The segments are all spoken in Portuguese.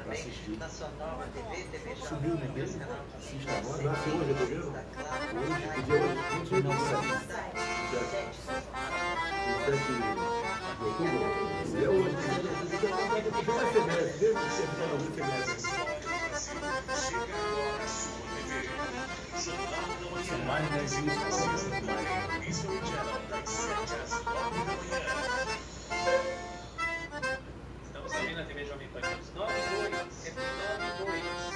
também na sua nova TV, TV Subiu no canal assiste agora. 500, Nasce hoje a TV? Hoje, que dia é hoje? 20 Não de sai, setembro. gente, só fala. 17 de outubro. E é hoje. Vai ser mestre, desde que você fica no ser mestre. Mais também na TV Jovem Pan News 92, sempre 92.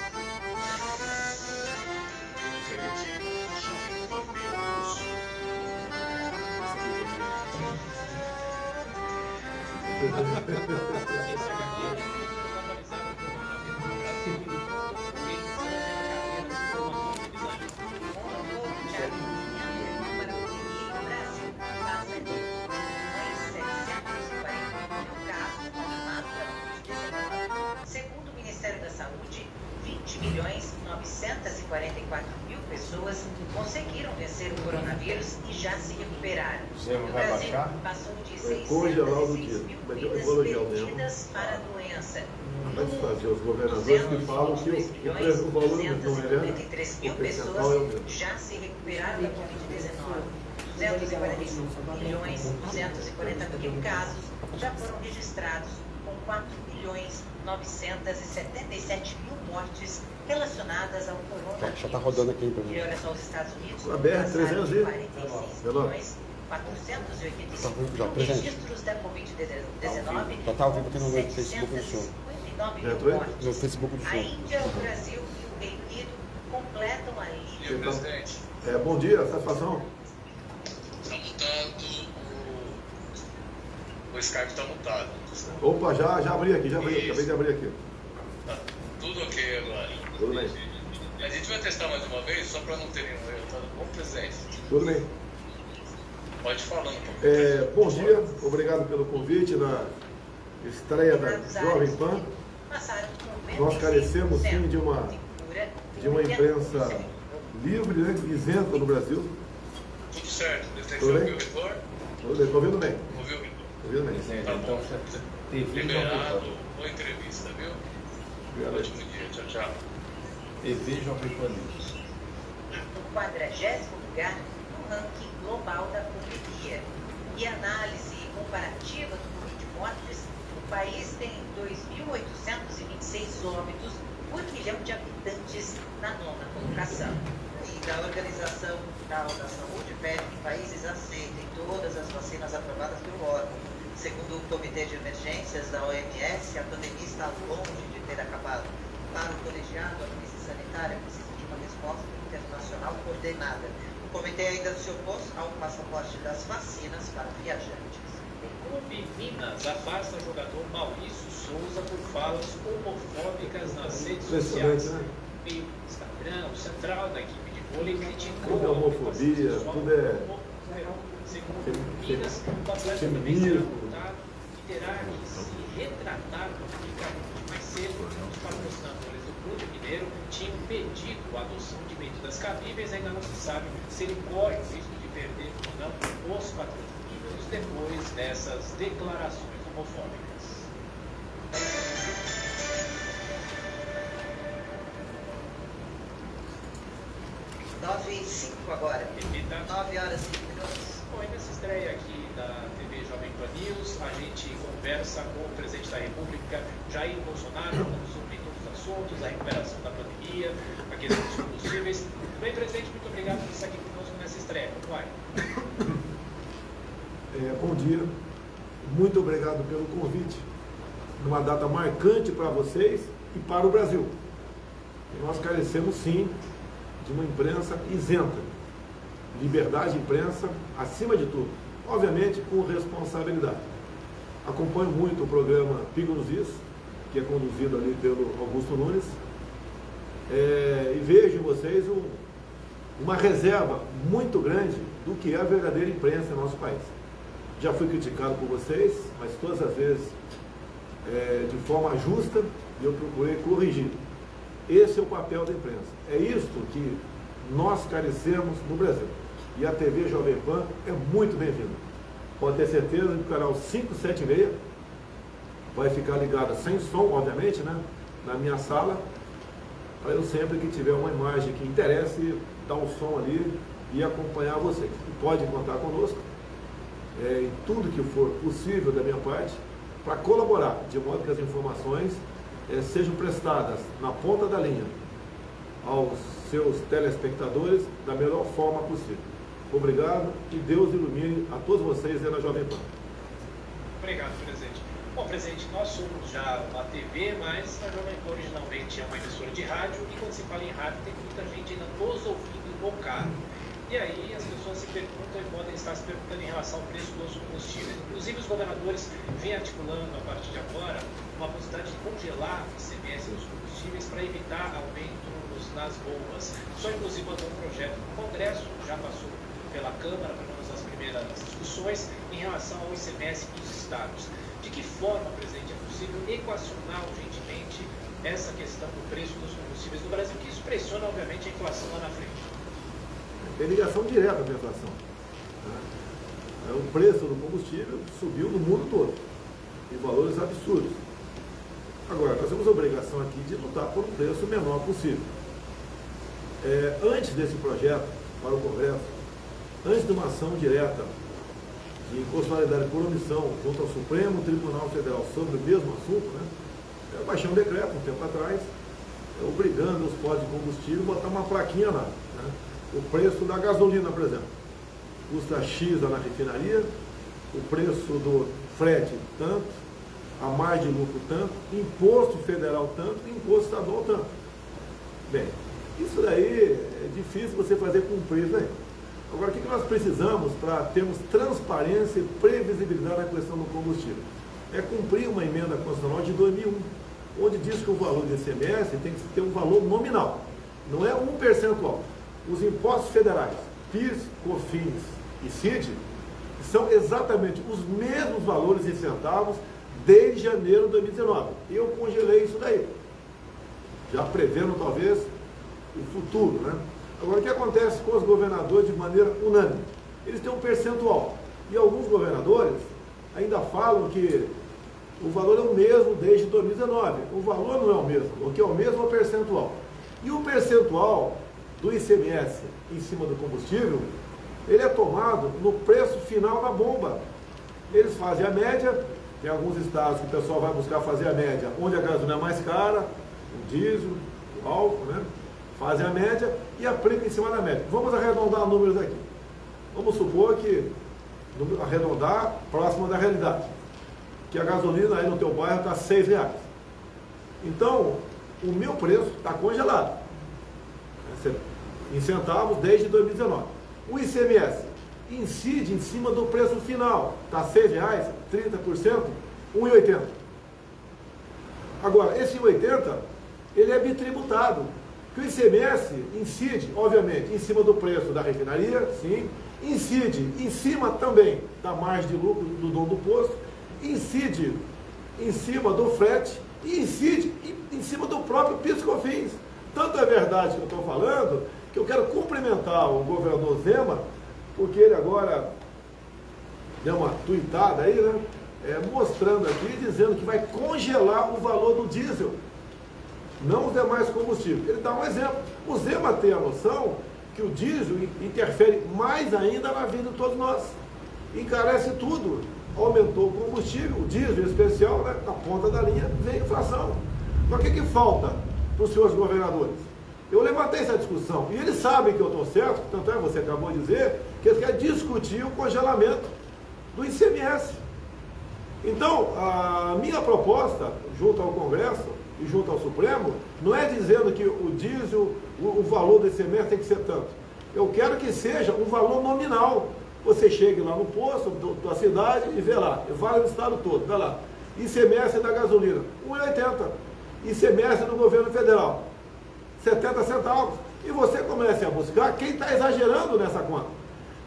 Saúde, 20 milhões 944 mil pessoas conseguiram vencer o coronavírus e já se recuperaram. O vai Brasil baixar? passou de Vai congelar o 606 dia. mil vidas perdidas para a doença. Vai se fazer os governadores que falam que o, o, valor não é 293 mil é pessoas mesmo. já se recuperaram da Covid-19. 245 milhões 240 mil casos já foram registrados, com 4 milhões 977 mil mortes relacionadas ao coronavírus. Já tá rodando aqui pra E mim. olha só os Estados Unidos. A BR passaram 300 de e- 46 Pelo- milhões 485 Tá já, registros da Covid-19. Já tá ao vivo aqui no Facebook do show. 759 Já mil entrou aí? mortes. No Facebook do A show. Índia, o Brasil e o Reino Unido completam a lista. Senhor É, bom dia, satisfação. está mutado o. Skype está mutado. Opa, já, já abri aqui, já abri, Isso. acabei de abrir aqui. Tá tudo ok agora. Tudo bem, A gente vai testar mais uma vez, só para não ter nenhum erro, tá bom, presidente? tudo bem. Pode falar um pouco. É, bom dia, obrigado pelo convite na estreia da Jovem Pan. Nós carecemos, sim, de uma- de uma imprensa livre, né, isenta no Brasil. Tudo certo, presidente, Tudo bem? Tudo Estou ouvindo bem, Ouviu? estou ouvindo bem. Tá bom. TV Liberado, boa entrevista, viu? Obrigado. Ótimo dia, tchau, tchau. TV Jovem Pan News. no 40 lugar no ranking global da pandemia. E análise comparativa do número de mortes, o país tem 2.826 óbitos por milhão de habitantes na nona colocação. E a Organização Mundial da Saúde pede que países aceitem todas as vacinas aprovadas pelo órgão. Segundo o Comitê de Emergências da OMS, a pandemia está longe de ter acabado. Para o colegiado, a crise sanitária precisa de uma resposta internacional coordenada. O comitê ainda se opôs ao passaporte das vacinas para viajantes. O Clube Minas afasta o jogador Maurício Souza por falas homofóbicas nas redes sociais. né? O Instagram, o central da equipe de vôlei criticou Tudo é a homofobia, tudo é como, Segundo Minas, o atleta fem- também será feminismo. multado e terá que se retratar publicamente. Mais cedo, os patrocinadores do Clube Mineiro tinham pedido a adoção de medidas cabíveis, ainda não se sabe se ele corre o risco de perder ou não os patrocínios depois dessas declarações homofóbicas. Nove e cinco agora. Repita. Nove horas e minutos. Bom, e nessa estreia aqui da TV Jovem Pan News, a gente conversa com o presidente da República, Jair Bolsonaro, falando sobre todos os assuntos, a recuperação da pandemia, a questão dos combustíveis. Bem, presidente, muito obrigado por estar aqui conosco nessa estreia. Vai? É, bom dia, muito obrigado pelo convite. Numa data marcante para vocês e para o Brasil. Nós carecemos sim de uma imprensa isenta. Liberdade de imprensa acima de tudo. Obviamente com responsabilidade. Acompanho muito o programa Pico nos Is, que é conduzido ali pelo Augusto Nunes. É, e vejo em vocês um, uma reserva muito grande do que é a verdadeira imprensa em nosso país. Já fui criticado por vocês, mas todas as vezes é, de forma justa e eu procurei corrigir. Esse é o papel da imprensa. É isto que nós carecemos no Brasil. E a TV Jovem Pan é muito bem-vinda. Pode ter certeza que o canal 576 vai ficar ligado sem som, obviamente, né? na minha sala, para eu sempre que tiver uma imagem que interesse, dar um som ali e acompanhar vocês. E pode contar conosco é, em tudo que for possível da minha parte para colaborar, de modo que as informações é, sejam prestadas na ponta da linha aos seus telespectadores da melhor forma possível. Obrigado e Deus ilumine a todos vocês aí na Jovem Pan. Obrigado, presidente. Bom, presidente, nós somos já uma TV, mas a Jovem Pan originalmente é uma emissora de rádio e quando se fala em rádio tem muita gente ainda nos ouvindo no carro. E aí as pessoas se perguntam e podem estar se perguntando em relação ao preço dos combustíveis. Inclusive os governadores vêm articulando a partir de agora uma possibilidade de congelar o ICMS dos combustíveis para evitar aumentos nas bombas. Só inclusive mandou um projeto no Congresso, já passou pela Câmara, pelo menos as primeiras discussões, em relação ao ICMS dos estados. De que forma, presidente, é possível equacionar urgentemente essa questão do preço dos combustíveis no Brasil, que isso pressiona, obviamente, a inflação lá na frente? Tem ligação direta com a inflação. Né? É, o preço do combustível subiu no mundo todo, em valores absurdos. Agora, nós temos a obrigação aqui de lutar por um preço menor possível. É, antes desse projeto para o Congresso, antes de uma ação direta de inconstitucionalidade por omissão junto ao Supremo Tribunal Federal sobre o mesmo assunto, né, eu baixei um decreto um tempo atrás, obrigando os postos de combustível a botar uma plaquinha lá. Né, o preço da gasolina, por exemplo, custa X na refinaria, o preço do frete tanto, a margem de lucro tanto, imposto federal tanto, imposto estadual tanto. Bem, isso daí é difícil você fazer cumprir aí. Agora, o que nós precisamos para termos transparência e previsibilidade na questão do combustível? É cumprir uma emenda constitucional de 2001, onde diz que o valor do ICMS tem que ter um valor nominal, não é um percentual. Os impostos federais, PIS, COFINS e CID, são exatamente os mesmos valores em centavos desde janeiro de 2019. Eu congelei isso daí, já prevendo talvez o futuro, né? Agora, o que acontece com os governadores de maneira unânime? Eles têm um percentual. E alguns governadores ainda falam que o valor é o mesmo desde 2019. O valor não é o mesmo. O que é o mesmo é o percentual. E o percentual do ICMS em cima do combustível, ele é tomado no preço final da bomba. Eles fazem a média, tem alguns estados que o pessoal vai buscar fazer a média, onde a gasolina é mais cara, o diesel, o álcool, né? Fazem a média e aplicam em cima da média. Vamos arredondar números aqui. Vamos supor que, arredondar próximo da realidade, que a gasolina aí no teu bairro está seis reais. Então, o meu preço está congelado. Em centavos desde 2019. O ICMS incide em cima do preço final. Está R$ reais, 30%, 1,80. Agora, esse 1,80, ele é bitributado. Que o ICMS incide, obviamente, em cima do preço da refinaria, sim, incide em cima também da margem de lucro do dono do posto, incide em cima do frete e incide em cima do próprio PIS/COFINS. Tanto é verdade que eu estou falando que eu quero cumprimentar o governador Zema, porque ele agora deu uma tuitada aí, né? É, mostrando aqui, dizendo que vai congelar o valor do diesel não os demais combustíveis. Ele dá um exemplo. O Zema tem a noção que o diesel interfere mais ainda na vida de todos nós. Encarece tudo. Aumentou o combustível, o diesel em especial, né, na ponta da linha, vem a inflação. Mas o que, que falta para os senhores governadores? Eu levantei essa discussão e eles sabem que eu estou certo, tanto é você acabou de dizer, que eles querem discutir o congelamento do ICMS. Então, a minha proposta, junto ao Congresso, junto ao Supremo, não é dizendo que o diesel, o, o valor do ICMS tem que ser tanto. Eu quero que seja um valor nominal. Você chegue lá no posto do, da cidade e vê lá, vale no estado todo, vê lá. ICMS da gasolina, 1,80. ICMS do governo federal, 70 centavos. E você comece a buscar quem está exagerando nessa conta.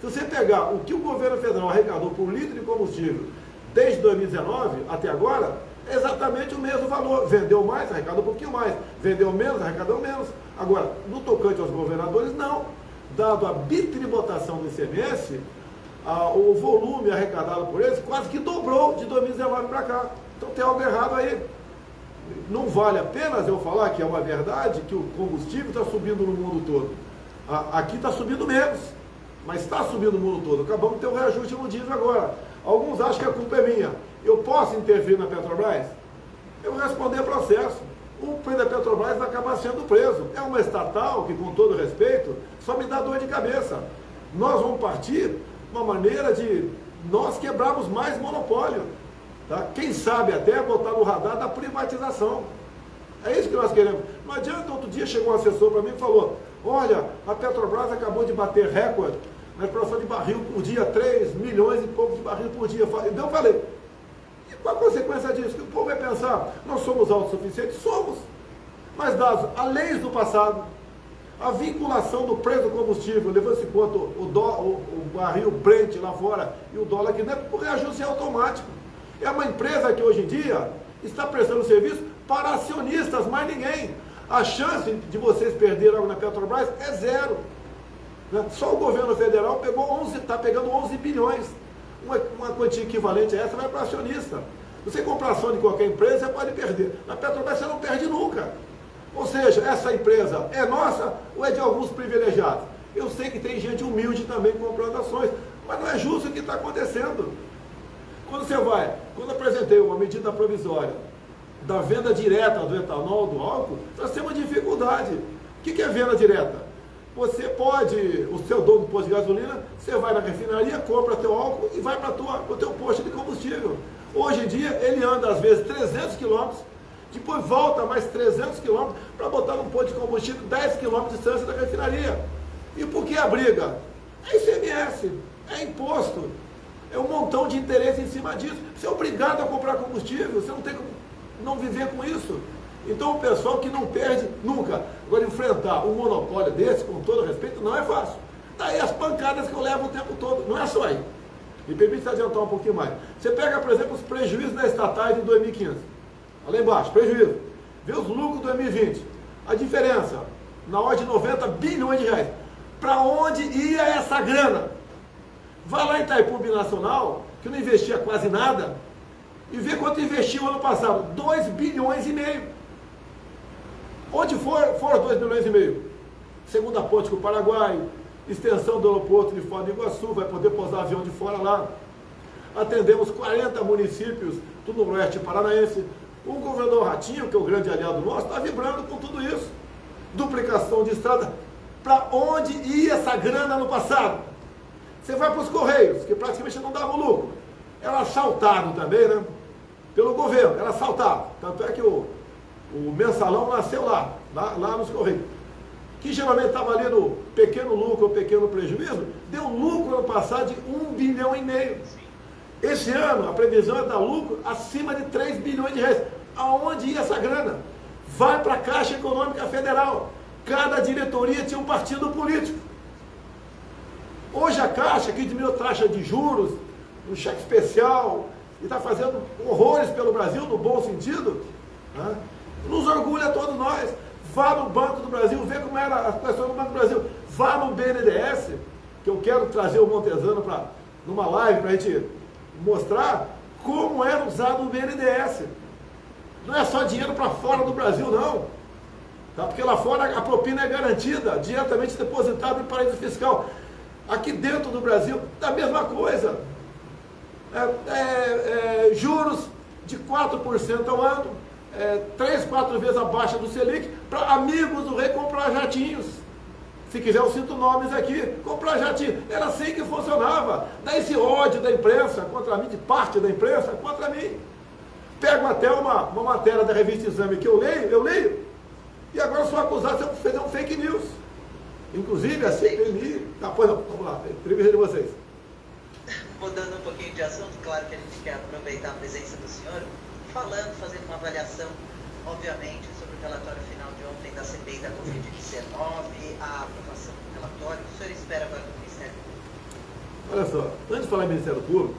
Se você pegar o que o governo federal arrecadou por litro de combustível desde 2019 até agora, exatamente o mesmo valor. Vendeu mais, arrecadou um pouquinho mais. Vendeu menos, arrecadou menos. Agora, no tocante aos governadores, não. Dado a bitributação do ICMS, a, o volume arrecadado por eles quase que dobrou de 2019 para cá. Então tem algo errado aí. Não vale apenas eu falar que é uma verdade que o combustível está subindo no mundo todo. A- Aqui está subindo menos, mas está subindo no mundo todo. Acabamos de ter um reajuste no diesel agora. Alguns acham que a culpa é minha. Eu posso intervir na Petrobras? Eu vou responder processo. O presidente da Petrobras vai acabar sendo preso. É uma estatal que, com todo respeito, só me dá dor de cabeça. Nós vamos partir uma maneira de nós quebrarmos mais monopólio. Tá? Quem sabe até botar no radar da privatização. É isso que nós queremos. Não adianta, outro dia chegou um assessor para mim e falou, olha, a Petrobras acabou de bater recorde na produção de barril por dia, 3 milhões e pouco de barril por dia. Então eu falei, qual a consequência disso? Que o povo vai pensar, nós somos autossuficientes? Somos. Mas dados a leis do passado, a vinculação do preço do combustível, levando-se em conta o, o- o barril Brent lá fora e o dólar aqui dentro, o reajuste é automático. É uma empresa que hoje em dia está prestando serviço para acionistas, mais ninguém. A chance de vocês perderem algo na Petrobras é zero. né? Só o governo federal pegou 11, está pegando 11 bilhões. Uma, uma quantia equivalente a essa vai para acionista. Você comprar ação de qualquer empresa, você pode perder. Na Petrobras você não perde nunca. Ou seja, essa empresa é nossa ou é de alguns privilegiados? Eu sei que tem gente humilde também comprando ações, mas não é justo o que está acontecendo. Quando você vai, quando apresentei uma medida provisória da venda direta do etanol, do álcool, nós temos dificuldade. O que é venda direta? Você pode, o seu dono do posto de gasolina, você vai na refinaria, compra teu álcool e vai para o teu posto de combustível. Hoje em dia, ele anda às vezes 300 quilômetros, depois volta mais 300 quilômetros para botar num posto de combustível 10 quilômetros de distância da refinaria. E por que a briga? É ICMS, é imposto, é um montão de interesse em cima disso. Você é obrigado a comprar combustível, você não tem como não viver com isso. Então o pessoal que não perde nunca. Agora enfrentar um monopólio desse, com todo respeito, não é fácil. Daí as pancadas que eu levo o tempo todo, não é só aí. Me permite adiantar um pouquinho mais. Você pega, por exemplo, os prejuízos da estatais de 2015. Olha lá embaixo, prejuízo. Vê os lucros de 2020. A diferença, na ordem de 90 bilhões de reais. Para onde ia essa grana? Vai lá em Itaipu Binacional, que não investia quase nada, e vê quanto investiu ano passado. 2 bilhões e meio. Onde for, foram 2 bilhões e meio? Segunda ponte com o Paraguai, extensão do aeroporto de Foz do Iguaçu, vai poder pousar avião de fora lá. Atendemos 40 municípios, tudo no oeste paranaense. O governador Ratinho, que é o grande aliado nosso, está vibrando com tudo isso. Duplicação de estrada. Para onde ia essa grana no passado? Você vai para os Correios, que praticamente não davam lucro. Era assaltado também, né? Pelo governo, era assaltado. Tanto é que o, o mensalão nasceu lá, lá, lá nos Correios. Que geralmente estava ali no pequeno lucro ou pequeno prejuízo, deu lucro ano passado de 1 bilhão e meio. Esse ano, a previsão é dar lucro acima de 3 bilhões de reais. Aonde ia essa grana? Vai para a Caixa Econômica Federal. Cada diretoria tinha um partido político. Hoje a Caixa, que diminuiu a taxa de juros, um cheque especial, e está fazendo horrores pelo Brasil, no bom sentido, né? Nos orgulha todos nós. Vá no Banco do Brasil, vê como era a situação no Banco do Brasil. Vá no BNDES, que eu quero trazer o Montesano para numa live para a gente mostrar como era usado o BNDES. Não é só dinheiro para fora do Brasil, não. Tá? Porque lá fora a propina é garantida, diretamente depositada em paraíso fiscal. Aqui dentro do Brasil, a mesma coisa. É, é, é, juros de 4% ao ano, é, 3, 4 vezes abaixo do Selic, para amigos do rei comprar jatinhos. Se quiser, eu cito nomes aqui. Comprar jatinho. Era assim que funcionava. Daí esse ódio da imprensa contra mim, de parte da imprensa contra mim. Pego até uma, uma matéria da revista Exame que eu leio, eu leio, e agora sou acusado de fazer um fake news. Inclusive a CPMI. Ah, pois não, vamos lá, entrevista de vocês. Mudando um pouquinho de assunto, claro que a gente quer aproveitar a presença do senhor, falando, fazendo uma avaliação, obviamente, sobre o relatório final de ontem da CPI da Covid-19, a aprovação do relatório. O senhor espera agora do Ministério? Olha só, antes de falar em Ministério Público,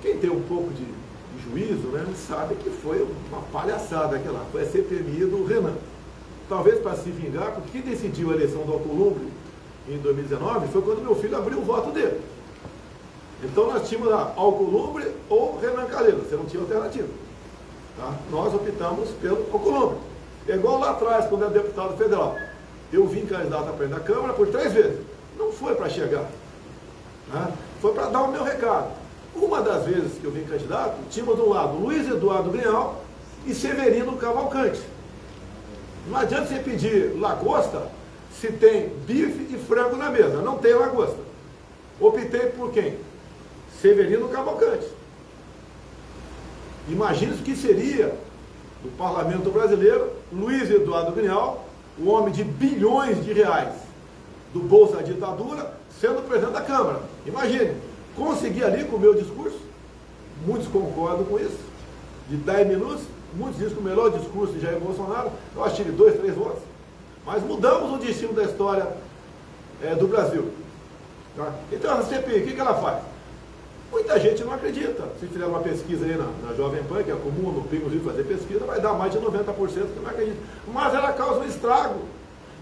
quem tem um pouco de, de juízo, né, sabe que foi uma palhaçada aquela, foi a CPMI do Renan. Talvez para se vingar, porque quem decidiu a eleição do Alcolumbre em 2019 foi quando meu filho abriu o voto dele. Então nós tínhamos lá Alcolumbre ou Renan Calheiros, você não tinha alternativa. Tá? Nós optamos pelo Alcolumbre. É igual lá atrás, quando era deputado federal. Eu vim candidato a presidente da Câmara por três vezes. Não foi para chegar. Né? Foi para dar o meu recado. Uma das vezes que eu vim candidato, tínhamos do lado Luiz Eduardo Grial e Severino Cavalcante. Não adianta você pedir lagosta se tem bife e frango na mesa. Não tem lagosta. Optei por quem? Severino Cavalcante. Imagine o que seria do parlamento brasileiro, Luiz Eduardo Grial, o homem de bilhões de reais do Bolsa Ditadura, sendo presidente da Câmara. Imagine, consegui ali com o meu discurso, muitos concordam com isso, de 10 minutos, muitos dizem que o melhor discurso de Jair Bolsonaro, eu acho que dois, três votos. Mas mudamos o destino da história é, do Brasil. Tá? Então, a CPI, o que, que ela faz? Muita gente não acredita. Se fizer uma pesquisa aí na, na Jovem Pan, que é comum no Pingo Rio fazer pesquisa, vai dar mais de 90% que não acredita. Mas ela causa um estrago.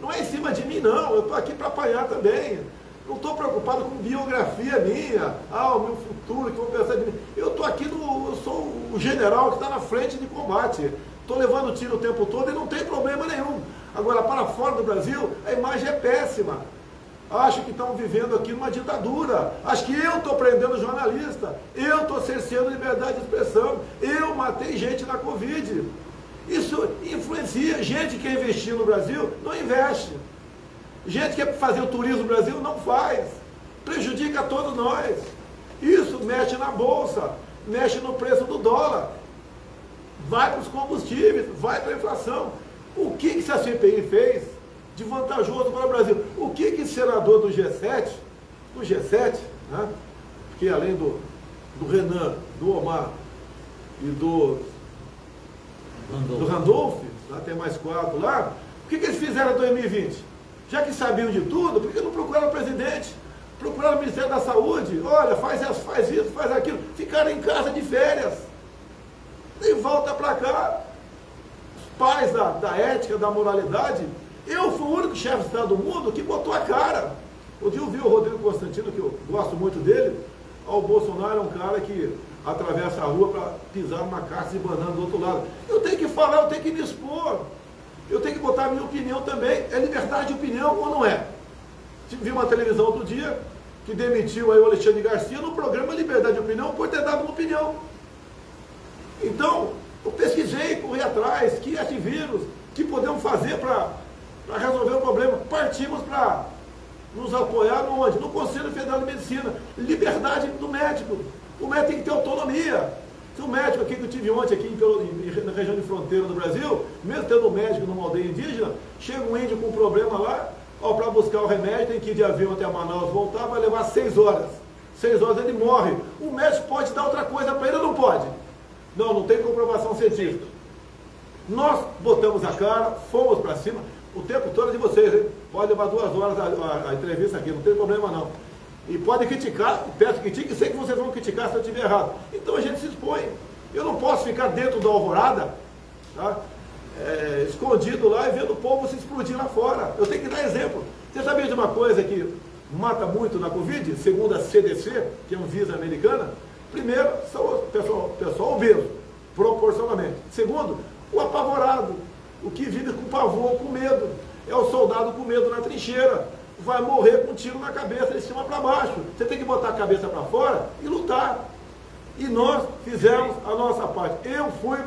Não é em cima de mim, não. Eu estou aqui para apanhar também. Não estou preocupado com biografia minha, ah, o meu futuro, que vão pensar de mim. Eu estou aqui, no, eu sou o general que está na frente de combate. Estou levando tiro o tempo todo e não tem problema nenhum. Agora, para fora do Brasil, a imagem é péssima. Acho que estão vivendo aqui numa ditadura. Acho que eu estou prendendo jornalista. Eu estou cerceando liberdade de expressão. Eu matei gente na Covid. Isso influencia. Gente que quer investir no Brasil não investe. Gente que quer fazer o turismo no Brasil não faz. Prejudica todos nós. Isso mexe na bolsa, mexe no preço do dólar, vai para os combustíveis, vai para a inflação. O que, que a CPI fez de vantajoso para o Brasil? O que, que senador do G7, do G7, né, que além do, do Renan, do Omar e do, do Randolph, lá tem mais quatro lá, o que, que eles fizeram em 2020? Já que sabiam de tudo, por que não procuraram o presidente? Procuraram o Ministério da Saúde? Olha, faz, faz isso, faz aquilo. Ficaram em casa de férias. E volta para cá. Os pais da, da ética, da moralidade. Eu fui o único chefe de Estado do mundo que botou a cara. O dia eu vi o Rodrigo Constantino, que eu gosto muito dele. O Bolsonaro é um cara que atravessa a rua para pisar numa caixa de banana do outro lado. Eu tenho que falar, eu tenho que me expor eu tenho que botar a minha opinião também. É liberdade de opinião ou não é? Vi uma televisão outro dia que demitiu aí o Alexandre Garcia no programa Liberdade de Opinião por ter dado uma opinião. Então, eu pesquisei, corri atrás, que antivírus, que podemos fazer para resolver o problema. Partimos para nos apoiar onde? No Conselho Federal de Medicina. Liberdade do médico. O médico tem que ter autonomia. Tem um médico aqui que eu tive ontem aqui na região de fronteira do Brasil, mesmo tendo um médico numa aldeia indígena, chega um índio com um problema lá, ó, para buscar o remédio, tem que ir de avião até Manaus, voltar, vai levar seis horas. Seis horas ele morre. O médico pode dar outra coisa para ele ou não pode? Não, não tem comprovação científica. Nós botamos a cara, fomos para cima, o tempo todo de vocês, hein? Pode levar duas horas a, a, a entrevista aqui, não tem problema não. E podem criticar, peço que critiquem, sei que vocês vão criticar se eu estiver errado. Então a gente se expõe. Eu não posso ficar dentro da alvorada, tá? é, escondido lá e vendo o povo se explodir lá fora. Eu tenho que dar exemplo. Você sabia de uma coisa que mata muito na Covid, segundo a CDC, que é um visa americana? Primeiro, são o pessoal, pessoal obeso, proporcionalmente. Segundo, o apavorado, o que vive com pavor, com medo. É o soldado com medo na trincheira vai morrer com um tiro na cabeça, de cima para baixo. Você tem que botar a cabeça para fora e lutar. E nós fizemos a nossa parte. Eu fui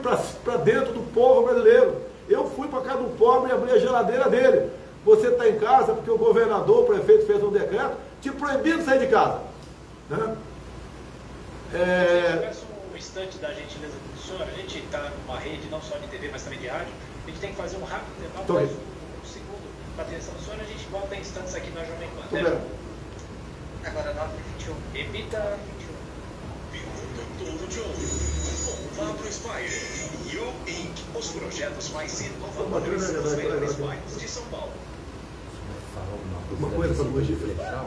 para dentro do povo brasileiro. Eu fui para casa do pobre e abri a geladeira dele. Você está em casa porque o governador, o prefeito fez um decreto te proibindo de sair de casa. Né? É... Eu peço um instante da gentileza do senhor. A gente está numa rede não só de TV, mas também de rádio. A gente tem que fazer um rápido intervalo com a atenção do senhor, a gente volta em instantes aqui na Jovem Pan. Tudo bem. Agora 9h21. Repita 21. Todo de olho. Com Pablo Spire. You Inc. Os projetos mais inovadores dos melhores bairros de São Paulo. Uma coisa para hoje, Frechal.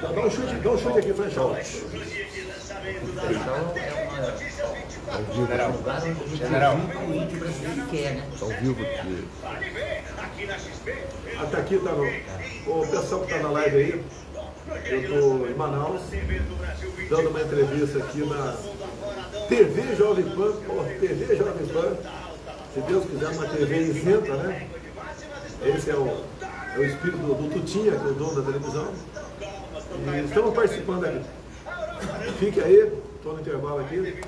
Dá um chute, dá um chute aqui, Frechal. Frechal é uma. General, general. O índio brasileiro quer, né? Ao vivo aqui. Até aqui tá no. O pessoal que está na live aí, eu estou em Manaus, dando uma entrevista aqui na TV Jovem Pan, pô, TV Jovem Pan. Se Deus quiser, uma TV isenta, né? Esse é o, é o espírito do, do Tutinha, que é o dono da televisão. E estamos participando aqui. Fique aí, estou no intervalo aqui.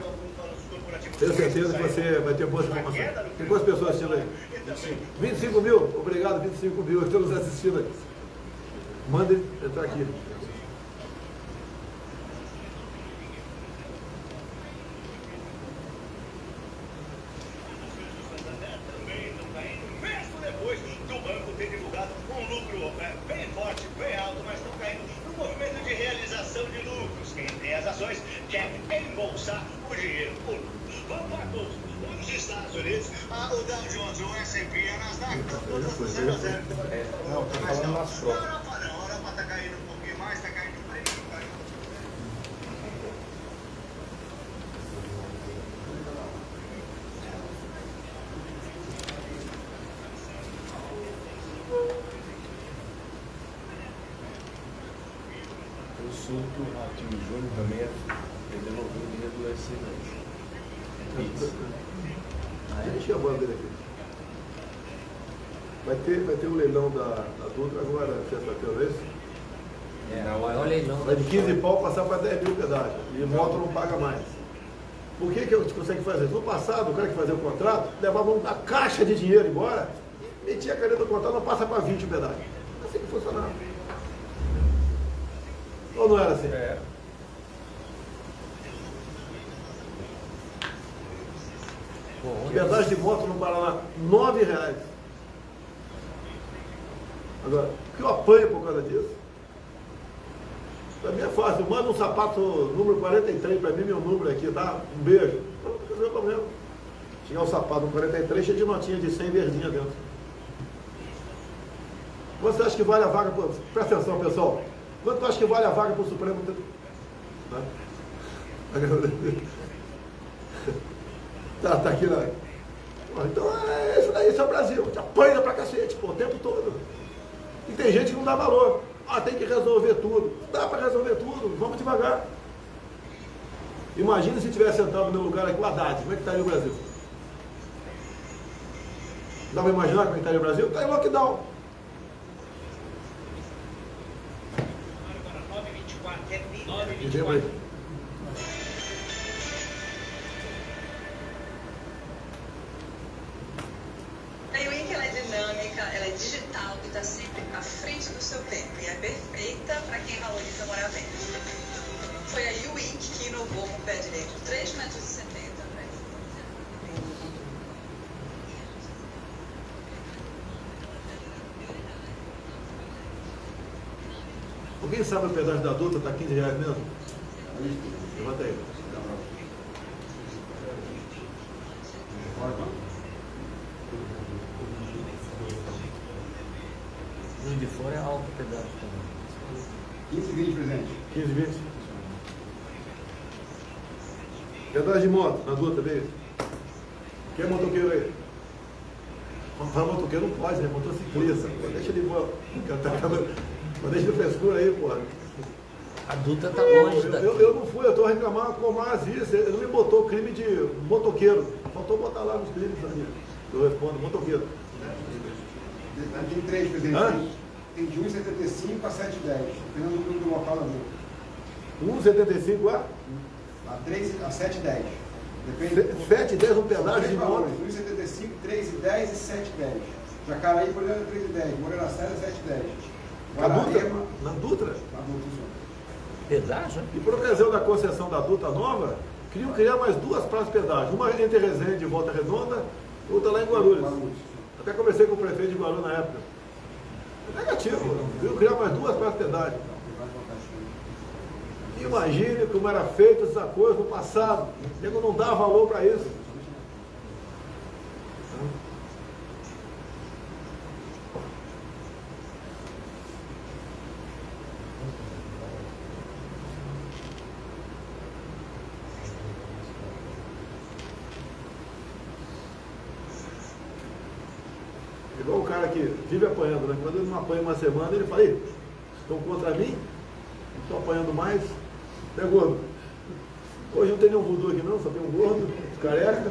Tenho certeza que você vai ter boas informações. Tem quantas pessoas assistindo aí? 25 mil? Obrigado, 25 mil. Estamos assistindo aqui. Mande entrar aqui. Mesmo depois do banco ter divulgado um lucro é, bem forte, bem alto, mas estão caindo no movimento de realização de lucros. Quem tem as ações quer embolsar o dinheiro. O lucro. Vamos para a bolsa. Nos Estados Unidos, a- o Dow Jones, o S&P e a Nasdaq estão todas 0 a 0. Não, tô falando nas Na provas. Europa não, a Europa está caindo um pouquinho mais, está caindo um pouquinho mais. Eu soube que o Ratinho Júnior também é é devolver o dinheiro do SNS. Pix. Deixa eu a bola dele aqui. Vai ter, vai ter o leilão da, da Dutra agora, sexta-feira, é isso? É, o maior leilão Vai da de 15 pau passar para 10 mil pedágio. E moto não paga mais. Por que, que a gente consegue fazer isso? No passado, o cara que fazia o levava uma caixa de dinheiro embora, metia a caneta do contrato, não passa para 20 o pedágio. Assim que funcionava. Ou não era assim? É. Pô, ontem- Pedágio de moto no Paraná, 9 reais. Agora, o que eu apanho por causa disso? Pra mim é fácil, manda um sapato número 43 pra mim, meu número aqui, tá? Um beijo. Pronto, resolveu o problema. Tinha um sapato no 43 cheio de notinha de 100 verdinha dentro. Você acha que vale a vaga pro... Presta atenção, pessoal. Quanto você acha que vale a vaga pro Supremo? Tá? Tá, tá aqui na. Pô, Então é isso daí, esse é o Brasil. Te apanha pra cacete, pô, o tempo todo. E tem gente que não dá valor. Ah, tem que resolver tudo. Dá pra resolver tudo, vamos devagar. Imagina se tivesse sentado no meu lugar aqui o Haddad, como é que estaria o Brasil? Dá pra imaginar como é estaria o Brasil? Está em lockdown. Agora, 9h24. É vida. 9h24. Alguém sabe o pedágio da adulta está 15 reais mesmo? Levanta aí. Juiz de Fora é alto o pedágio também. 15 e 20, presidente. 15, 20. Pedágio de moto, na duta também. Quem é motoqueiro aí? Fala motoqueiro não pode, né? Motociclista. Deixa ele boa. Pô, deixa ele frescura aí, porra. A Dutra tá longe Eu, daqui. eu, eu não fui, eu estou reclamando com o Aziz. Ele não me botou crime de motoqueiro. Faltou botar lá nos crimes ali. Eu respondo, motoqueiro. Tem três, presidente. Hã? Tem de 1,75 a 7,10. Dependendo do número do local da multa. 1,75 a A 3 a 7,10. Depende. 7, 10 um pedágio de moto. valores. 1,75, 3,10 e 7,10. Jacareí, por exemplo, é 3,10. Moreira Séria, 7,10. Na Dutra? Na Dutra? Pedágio? E por ocasião da concessão da Dutra Nova, queriam criar mais duas praças de pedágio. Uma entre Resende e Volta Redonda, outra lá em Guarulhos. Até conversei com o prefeito de Guarulhos na época. É negativo, queriam criar mais duas praças de pedágio. Imagine como era feita essa coisa no passado. O nego não dá valor para isso. Igual o cara que vive apanhando, né? Quando ele não apanha uma semana, ele fala, "Ih, estão contra mim? Estou apanhando mais? É gordo. Hoje não tem nenhum voodoo aqui não, só tem um gordo, careca.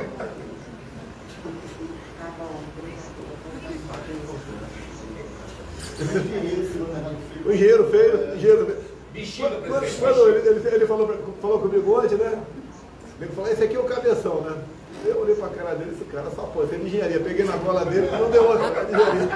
O engenheiro feio, o engenheiro feio. Bexiga, Quando, quando ele, ele- ele falou, falou comigo ontem, né? Ele falou, esse aqui é o cabeção, né? Olhei pra cara dele, esse cara só esse é de engenharia. Peguei na bola dele, não deu outra, cara de engenharia.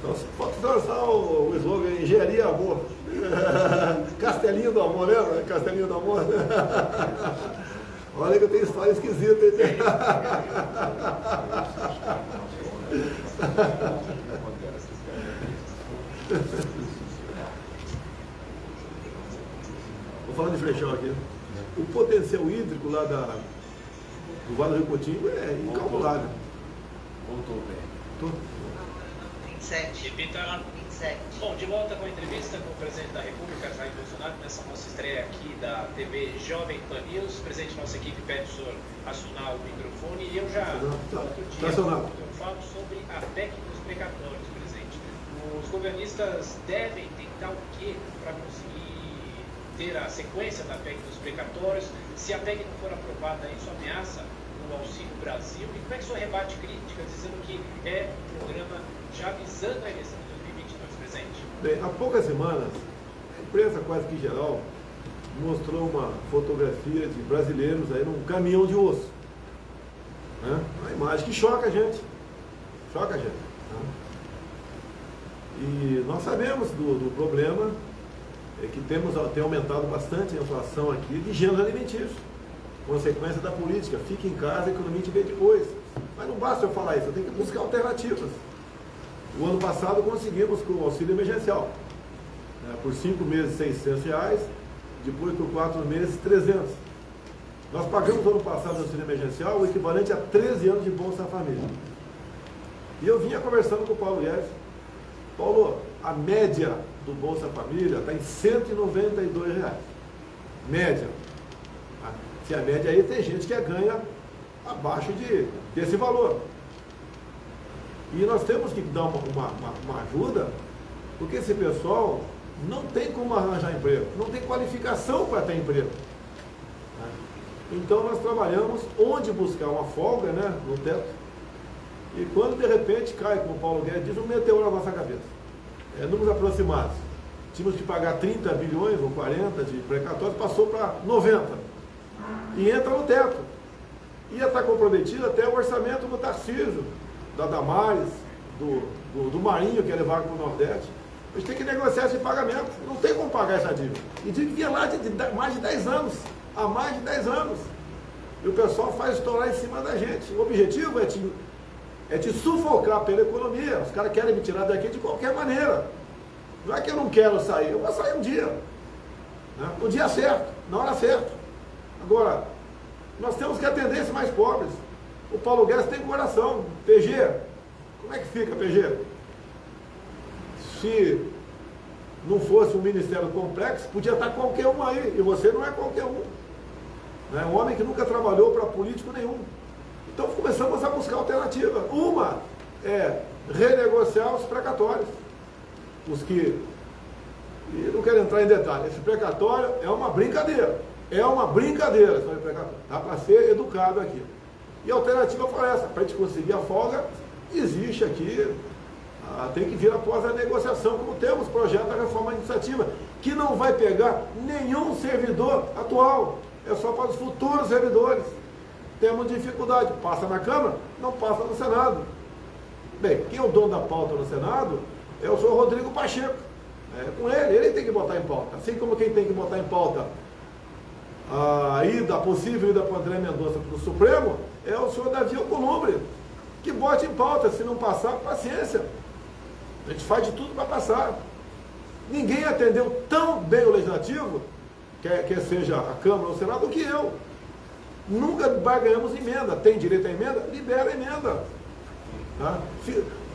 Então, pode lançar o, o slogan Engenharia Amor. Castelinho do Amor, lembra? Castelinho do Amor. Olha que eu tenho história esquisita. Vou falar de flechão aqui. O potencial hídrico lá da, do Vale do Rio Coutinho é incalculável. Voltou, velho. Tô- 27. Repita. 27. Bom, de volta com a entrevista com o presidente da República, Jair Bolsonaro, nessa nossa estreia aqui da TV Jovem Pan News. Presidente, nossa equipe pede o senhor acionar o microfone e eu já, Tá, outro tá falo sobre a PEC dos precatórios, presidente. Os governistas devem tentar o quê para conseguir ter a sequência da PEC dos precatórios? Se a PEC não for aprovada, isso ameaça o Auxílio Brasil? E como é que o senhor rebate críticas dizendo que é um programa já visando a eleição de 2022, presidente? Bem, há poucas semanas, a imprensa quase que geral mostrou uma fotografia de brasileiros aí num caminhão de osso. Né? Uma imagem que choca a gente. Choca a gente. né? E nós sabemos do, do problema é que temos tem aumentado bastante a inflação aqui de gêneros alimentícios. Consequência da política. Fique em casa, a economia te vê depois. Mas não basta eu falar isso, eu tenho que buscar alternativas. O ano passado conseguimos com o auxílio emergencial. né, por cinco meses, 600 reais. Depois, por quatro meses, 300. Nós pagamos no ano passado o auxílio emergencial o equivalente a 13 anos de Bolsa Família. E eu vinha conversando com o Paulo Guedes. Paulo, a média do Bolsa Família está em 192 reais. Média. Tá? Se a média aí tem gente que ganha abaixo de, desse valor. E nós temos que dar uma, uma, uma- ajuda, porque esse pessoal não tem como arranjar emprego, não tem qualificação para ter emprego. né? Então nós trabalhamos onde buscar uma folga né, no teto. E quando de repente cai, como o Paulo Guedes diz, um meteoro na nossa cabeça. É, números aproximados. Tínhamos que pagar 30 bilhões ou 40 de precatórios, passou para 90. E entra no teto. Ia estar comprometido até o orçamento do Tarcísio, da Damares, do, do, do Marinho, que é levar para o Nordeste. A gente tem que negociar esse pagamento. Não tem como pagar essa dívida. E dívida vinha lá de, de mais de 10 anos. Há mais de 10 anos. E o pessoal faz estourar em cima da gente. O objetivo é te, é te sufocar pela economia. Os caras querem me tirar daqui de qualquer maneira. Não é que eu não quero sair, eu vou sair um dia. Né? No dia certo, na hora certa. Agora, nós temos que atender esses mais pobres. O Paulo Guedes tem coração. PG, como é que fica, PG? Se não fosse um ministério complexo, podia estar qualquer um aí. E você não é qualquer um. Né? Um homem que nunca trabalhou para político nenhum. Então começamos a buscar alternativa. Uma é renegociar os precatórios. Os que. E não quero entrar em detalhe. Esse precatório é uma brincadeira. É uma brincadeira sobre precatório. Dá para ser educado aqui. E a alternativa foi essa. Para a gente conseguir a folga, existe aqui. ah, tem que vir após a negociação, como temos projeto da reforma administrativa, que não vai pegar nenhum servidor atual. É só para os futuros servidores. Temos dificuldade. Passa na Câmara, não passa no Senado. Bem, quem é o dono da pauta no Senado é o senhor Rodrigo Pacheco. É com ele, ele tem que botar em pauta. Assim como quem tem que botar em pauta a ida, a possível ida para André Mendonça para o Supremo, é o senhor Davi Alcolumbre. Que bote em pauta, se não passar, paciência. A gente faz de tudo para passar. Ninguém atendeu tão bem o Legislativo, quer, quer seja a Câmara ou o Senado, do que eu. Nunca ganhamos emenda. Tem direito à emenda? Libera a emenda. Tá?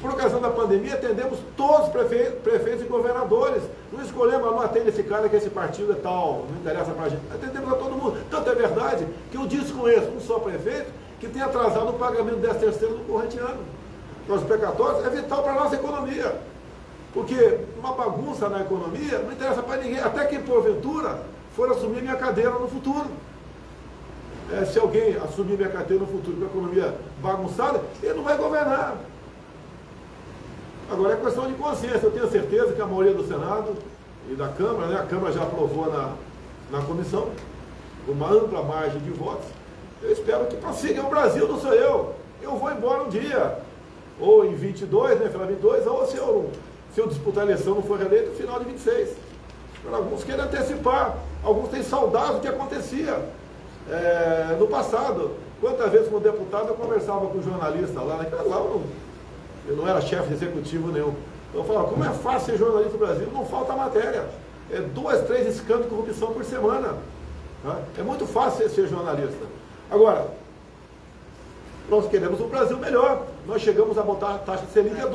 Por ocasião da pandemia, atendemos todos os prefeitos, prefeitos e governadores. Não escolhemos, não atende esse cara que esse partido é tal, não interessa pra gente. Atendemos a todo mundo. Tanto é verdade que eu desconheço um só prefeito que tem atrasado o pagamento do 10 terceiro do corrente ano. Para os precatórios é vital para a nossa economia. Porque uma bagunça na economia não interessa para ninguém, até quem porventura for assumir minha cadeira no futuro. É, se alguém assumir minha cadeira no futuro com a economia bagunçada, ele não vai governar. Agora é questão de consciência. Eu tenho certeza que a maioria do Senado e da Câmara, né, a Câmara já aprovou na, na comissão, com uma ampla margem de votos. Eu espero que prossiga o Brasil, não sou eu. Eu vou embora um dia, ou em 22, né, final 22, ou se eu, se eu disputar a eleição não for reeleito, final de 26. Para alguns querem antecipar, alguns têm saudade do que acontecia é, no passado. Quantas vezes como deputado eu conversava com um jornalista lá, naquela lá eu não, eu não era chefe executivo nenhum. Eu falava, como é fácil ser jornalista no Brasil? Não falta matéria. É duas, três escândalos de corrupção por semana. Tá? É muito fácil ser jornalista. Agora, nós queremos um Brasil melhor. Nós chegamos a botar a taxa de Selic a 2%,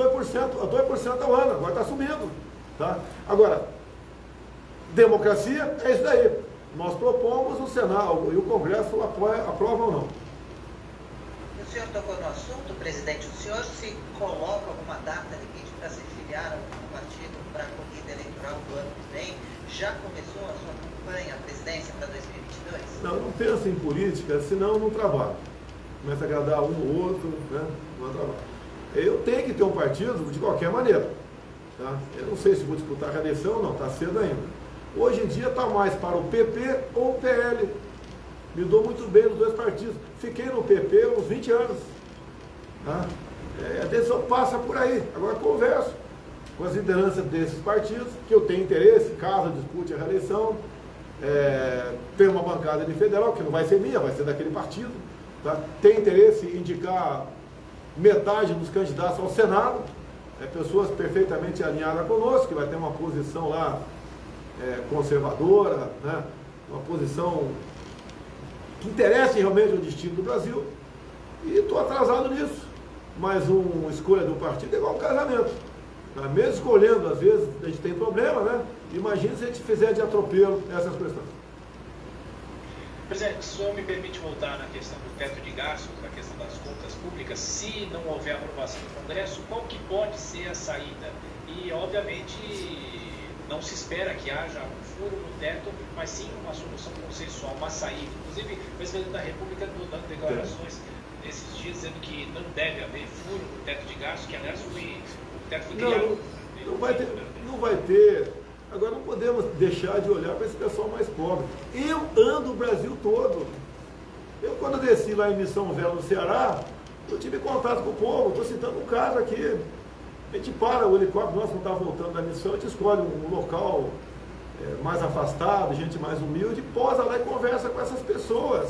a 2% ao ano, agora está subindo. Tá? Agora, democracia é isso daí. Nós propomos, o Senado e o Congresso apoia, aprova ou não. O senhor tocou no assunto, presidente. O senhor se coloca alguma data limite para se filiar a algum partido para a corrida eleitoral do ano que vem? Já começou a sua campanha, a presidência para 2022? Não, não pensa em política, senão não trabalho. Começa a agradar um ou outro, né? não trabalho. Eu tenho que ter um partido de qualquer maneira. Tá? Eu não sei se vou disputar a reeleição ou não, está cedo ainda. Hoje em dia está mais para o PP ou o PL. Me dou muito bem nos dois partidos. Fiquei no PP uns 20 anos. Tá? É, a decisão passa por aí. Agora converso com as lideranças desses partidos, que eu tenho interesse, caso dispute a reeleição. É, tem uma bancada de federal, que não vai ser minha, vai ser daquele partido. Tá? Tem interesse em indicar metade dos candidatos ao Senado, é, pessoas perfeitamente alinhadas conosco, que vai ter uma posição lá é, conservadora, né? uma posição que interesse realmente o destino do Brasil. E estou atrasado nisso. Mas uma escolha do partido é igual um casamento. Tá? Mesmo escolhendo, às vezes a gente tem problema, né? Imagina se a gente fizer de atropelo essas questões. Presidente, só me permite voltar na questão do teto de gastos, na questão das contas públicas. Se não houver aprovação do Congresso, qual que pode ser a saída? E, obviamente, não se espera que haja um furo no teto, mas sim uma solução consensual, uma saída. Inclusive, o presidente da República dando declarações esses dias dizendo que não deve haver furo no teto de gastos, que aliás foi, o teto foi criado. Não, não, vai ter, não vai ter. Agora não podemos deixar de olhar para esse pessoal mais pobre. Eu ando o Brasil todo. Eu quando desci lá em Missão Velha no Ceará, eu tive contato com o povo, estou citando um caso aqui. A gente para o helicóptero, nós não está voltando da missão, a gente escolhe um, local é, mais afastado, gente mais humilde, posa lá e conversa com essas pessoas.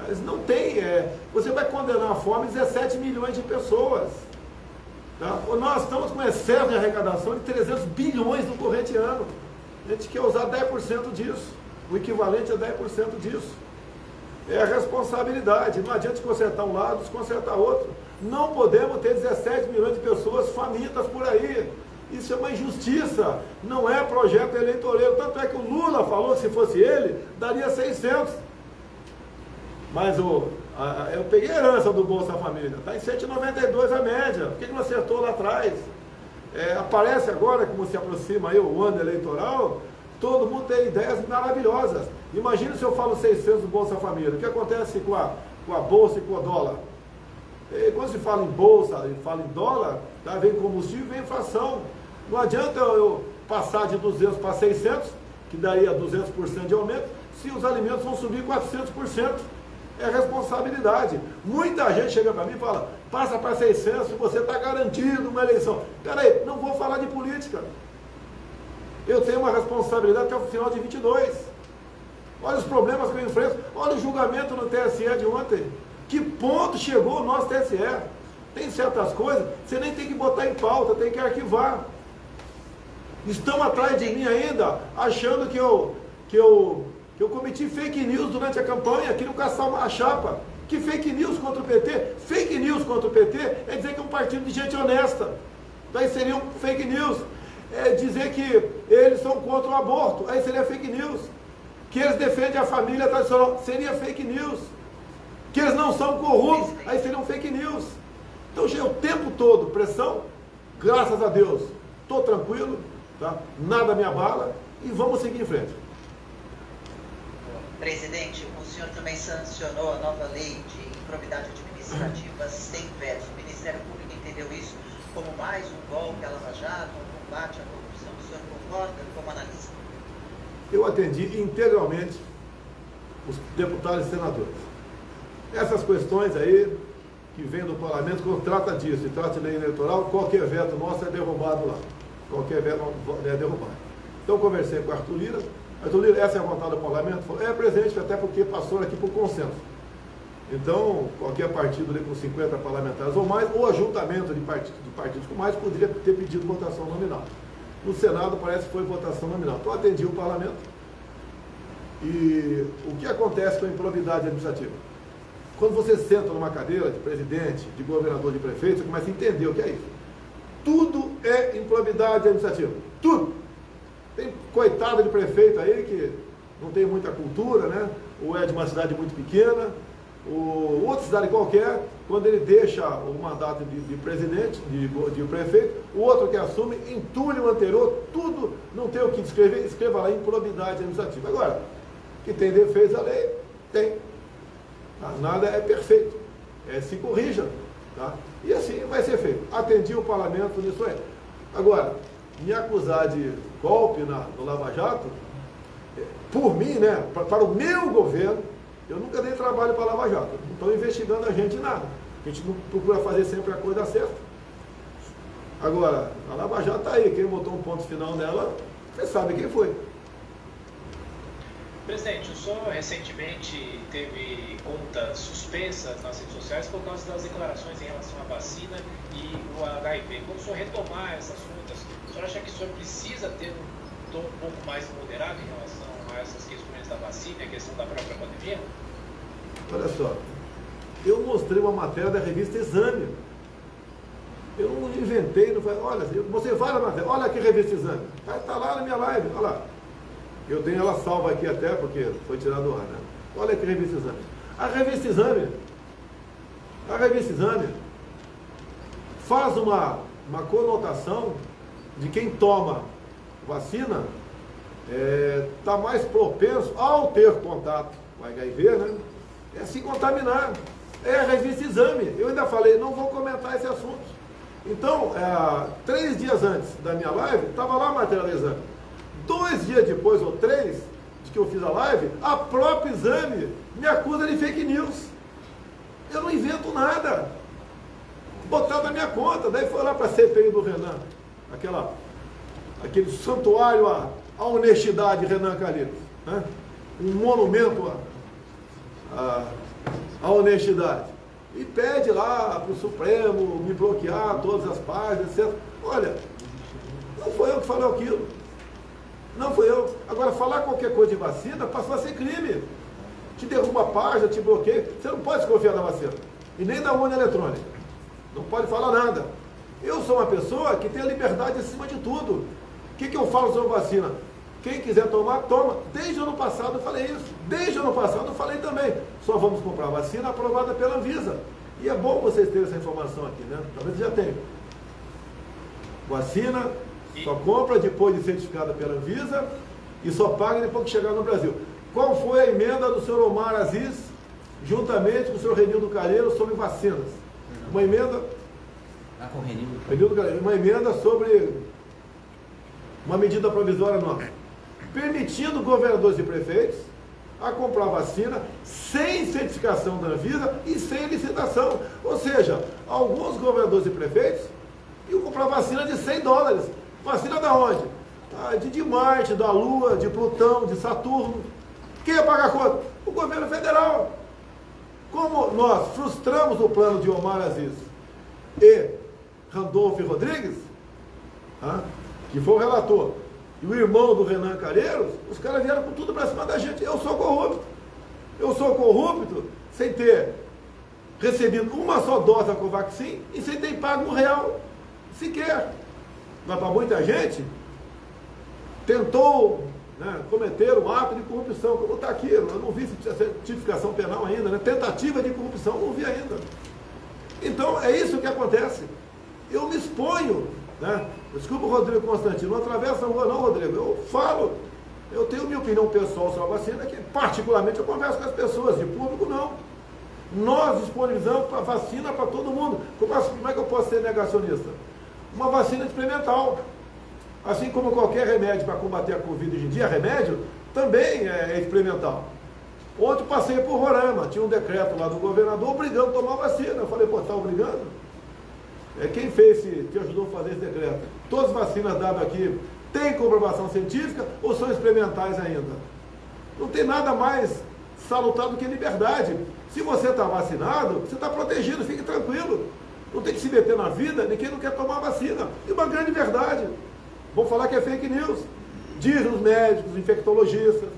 Mas não tem, é, você vai condenar a fome 17 milhões de pessoas. Tá? Nós estamos com excesso de arrecadação de 300 bilhões no corrente ano. A gente quer usar 10% disso, o equivalente a 10% disso. É a responsabilidade. Não adianta consertar um lado, desconsertar outro. Não podemos ter 17 milhões de pessoas famintas por aí. Isso é uma injustiça, não é projeto eleitoreiro. Tanto é que o Lula falou se fosse ele, daria 600. Mas o, a, eu peguei a herança do Bolsa Família, está em 192 a média. Por que, que não acertou lá atrás? É, aparece agora, como se aproxima aí o ano eleitoral, todo mundo tem ideias maravilhosas. Imagina se eu falo 600 do Bolsa Família. O que acontece com a, com a Bolsa e com o dólar? Quando se fala em bolsa fala em dólar, tá, vem combustível vem inflação. Não adianta eu passar de 200 para 600, que daria 200% de aumento, se os alimentos vão subir 400%. É responsabilidade. Muita gente chega para mim e fala, passa para 600 você está garantido uma eleição. Peraí, não vou falar de política. Eu tenho uma responsabilidade até o final de 22. Olha os problemas que eu enfrento. Olha o julgamento no TSE de ontem. Que ponto chegou o nosso TSE? Tem certas coisas, você nem tem que botar em pauta, tem que arquivar. Estão atrás de mim ainda, achando que eu, que eu, que eu cometi fake news durante a campanha, que não caçar uma chapa. Que fake news contra o PT? Fake news contra o PT é dizer que é um partido de gente honesta. Daí seria um fake news. É dizer que eles são contra o aborto. Aí seria fake news. Que eles defendem a família tradicional. Seria fake news que eles não são corruptos, aí seriam fake news. Então, gente, o tempo todo, pressão, graças a Deus, estou tranquilo, tá? nada me abala e vamos seguir em frente. Presidente, o senhor também sancionou a nova lei de improbidade administrativa sem veto. O Ministério Público entendeu isso como mais um golpe à Lava Jato, um combate à corrupção. O senhor concorda como analista? Eu atendi integralmente os deputados e senadores. Essas questões aí, que vêm do parlamento, quando trata disso e trata de lei eleitoral, qualquer veto nosso é derrubado lá. Qualquer veto é derrubado. Então conversei com o Arthur Lira. Arthur Lira, essa é a vontade do parlamento? Falou, é, presidente, até porque passou aqui por consenso. Então, qualquer partido ali com 50 parlamentares ou mais, ou ajuntamento de partidos, de partidos com mais, poderia ter pedido votação nominal. No Senado parece que foi votação nominal. Então atendi o parlamento. E o que acontece com a improbidade administrativa? Quando você senta numa cadeira de presidente, de governador, de prefeito, você começa a entender o que é isso. Tudo é improbidade administrativa. Tudo. Tem coitado de prefeito aí que não tem muita cultura, né? Ou é de uma cidade muito pequena, ou outra cidade qualquer, quando ele deixa o mandato de, de presidente, de, de, prefeito, o outro que assume, entulha o anterior, tudo, não tem o que escrever, escreva lá improbidade administrativa. Agora, que tem defeitos a lei, tem. Tá? Nada é perfeito. É, se corrija. Tá? E assim vai ser feito. Atendi o parlamento nisso aí. Agora, me acusar de golpe na, no Lava Jato, é, por mim, né, para, para o meu governo, eu nunca dei trabalho para a Lava Jato. Não estão investigando a gente nada. A gente não procura fazer sempre a coisa certa. Agora, a Lava Jato está aí. Quem botou um ponto final nela, você sabe quem foi. Presidente, o senhor recentemente teve contas suspensas nas redes sociais por causa das declarações em relação à vacina e o HIV. Quando o senhor retomar essas contas, o senhor acha que o senhor precisa ter um tom um pouco mais moderado em relação a essas questões da vacina e a questão da própria pandemia? Olha só, eu mostrei uma matéria da revista Exame. Eu não inventei, não falei, olha, você vai na matéria, olha a revista Exame. Está lá na minha live, olha lá. Eu tenho ela salva aqui até, porque foi tirada do ar, né? Olha a revista Exame. A revista Exame, a revista Exame faz uma, uma conotação de quem toma vacina está é, tá mais propenso ao ter contato com HIV, né? É se contaminar. É a revista Exame. Eu ainda falei, não vou comentar esse assunto. Então, é, três dias antes da minha live, estava lá a matéria do exame. Dois dias depois, ou três, de que eu fiz a live, a própria exame me acusa de fake news. Eu não invento nada. Botar na minha conta. Daí foi lá para a CPI do Renan. Aquela, aquele santuário à, à honestidade Renan Calheiros. Né? Um monumento à, à, à honestidade. E pede lá para o Supremo me bloquear todas as páginas, etc. Olha, não foi eu que falei aquilo. Não fui eu. Agora, falar qualquer coisa de vacina passou a ser crime. Te derruba a página, te bloqueia. Você não pode desconfiar da vacina. E nem da urna eletrônica. Não pode falar nada. Eu sou uma pessoa que tem a liberdade acima de tudo. O que, que eu falo sobre vacina? Quem quiser tomar, toma. Desde o ano passado eu falei isso. Desde o ano passado eu falei também. Só vamos comprar vacina aprovada pela Anvisa. E é bom vocês terem essa informação aqui, né? Talvez já tenham. Vacina só compra depois de certificada pela Anvisa e só paga depois que chegar no Brasil. Qual foi a emenda do senhor Omar Aziz, juntamente com o senhor Renildo Calheiro, sobre vacinas? Uma emenda. Ah, com Renildo. Renildo Calheiro, uma emenda sobre uma medida provisória nossa, permitindo governadores e prefeitos a comprar vacina sem certificação da Anvisa e sem licitação. Ou seja, alguns governadores e prefeitos iam comprar vacina de 100 dólares. Vacina da onde? Ah, de, de Marte, da Lua, de Plutão, de Saturno. Quem ia pagar a conta? O governo federal. Como nós frustramos o plano de Omar Aziz e Randolfo Rodrigues, ah, que foi o relator, e o irmão do Renan Calheiros, os caras vieram com tudo para cima da gente. Eu sou corrupto. Eu sou corrupto sem ter recebido uma só dose da Covaxin e sem ter pago um real sequer mas para muita gente, tentou né, cometeram ato de corrupção, como está aqui, eu não vi certificação penal ainda, né, tentativa de corrupção, não vi ainda. Então é isso que acontece. Eu me exponho, né? Desculpa Rodrigo Constantino, não atravessa a rua não, Rodrigo. Eu falo, eu tenho minha opinião pessoal sobre a vacina, que particularmente eu converso com as pessoas, de público não. Nós disponibilizamos a vacina para todo mundo. Como é que eu posso ser negacionista? Uma vacina experimental. Assim como qualquer remédio para combater a Covid hoje em dia, remédio, também é experimental. Ontem passei por Roraima, tinha um decreto lá do governador obrigando a tomar vacina. Eu falei, pô, está obrigando? É, quem fez, esse, que ajudou a fazer esse decreto? Todas as vacinas dadas aqui têm comprovação científica ou são experimentais ainda? Não tem nada mais salutar do que liberdade. Se você está vacinado, você está protegido, fique tranquilo. Não tem que se meter na vida de quem não quer tomar vacina. E uma grande verdade. Vou falar que é fake news. Dizem os médicos, os infectologistas,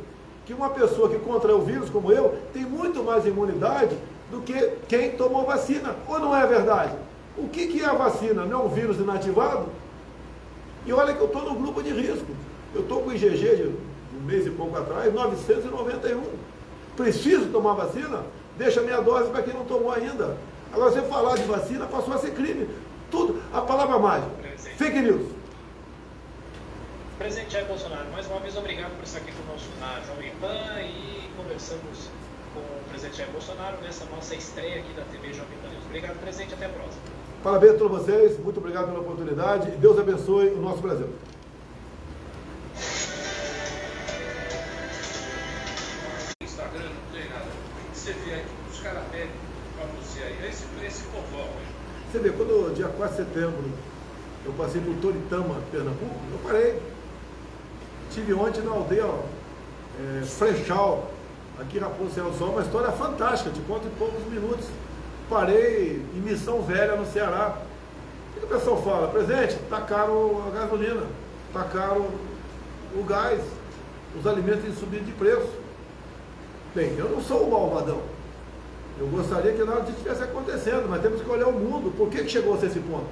que uma pessoa que contrai o vírus como eu tem muito mais imunidade do que quem tomou vacina. Ou não é verdade? O que, que é a vacina? Não é um vírus inativado? E olha que eu estou no grupo de risco. Eu estou com IgG de um mês e pouco atrás, 991. Preciso tomar vacina? Deixa minha dose para quem não tomou ainda. Agora, você falar de vacina passou a ser crime. Tudo. A palavra mágica. Fake news. Presidente Jair Bolsonaro, mais uma vez obrigado por estar aqui conosco na Jovem Pan e conversamos com o presidente Jair Bolsonaro nessa nossa estreia aqui da TV Jovem Pan News. Obrigado, presidente, até a próxima. Parabéns a todos vocês, muito obrigado pela oportunidade e Deus abençoe o nosso Brasil. Instagram não tem nada. O que você vê aí? Os caras pedem para você aí. Esse, esse povão aí. Você vê, quando dia 4 de setembro eu passei por Toritama, Pernambuco, eu parei. Tive ontem na aldeia ó, é, Frechal, aqui na Raposo Sol, uma história fantástica, te conto em poucos minutos. Parei em Missão Velha, no Ceará. O que o pessoal fala? Presente, está caro a gasolina, está caro o gás, os alimentos têm subido de preço. Bem, eu não sou o malvadão. Eu gostaria que nada disso estivesse acontecendo, mas temos que olhar o mundo. Por que, que chegou a esse ponto?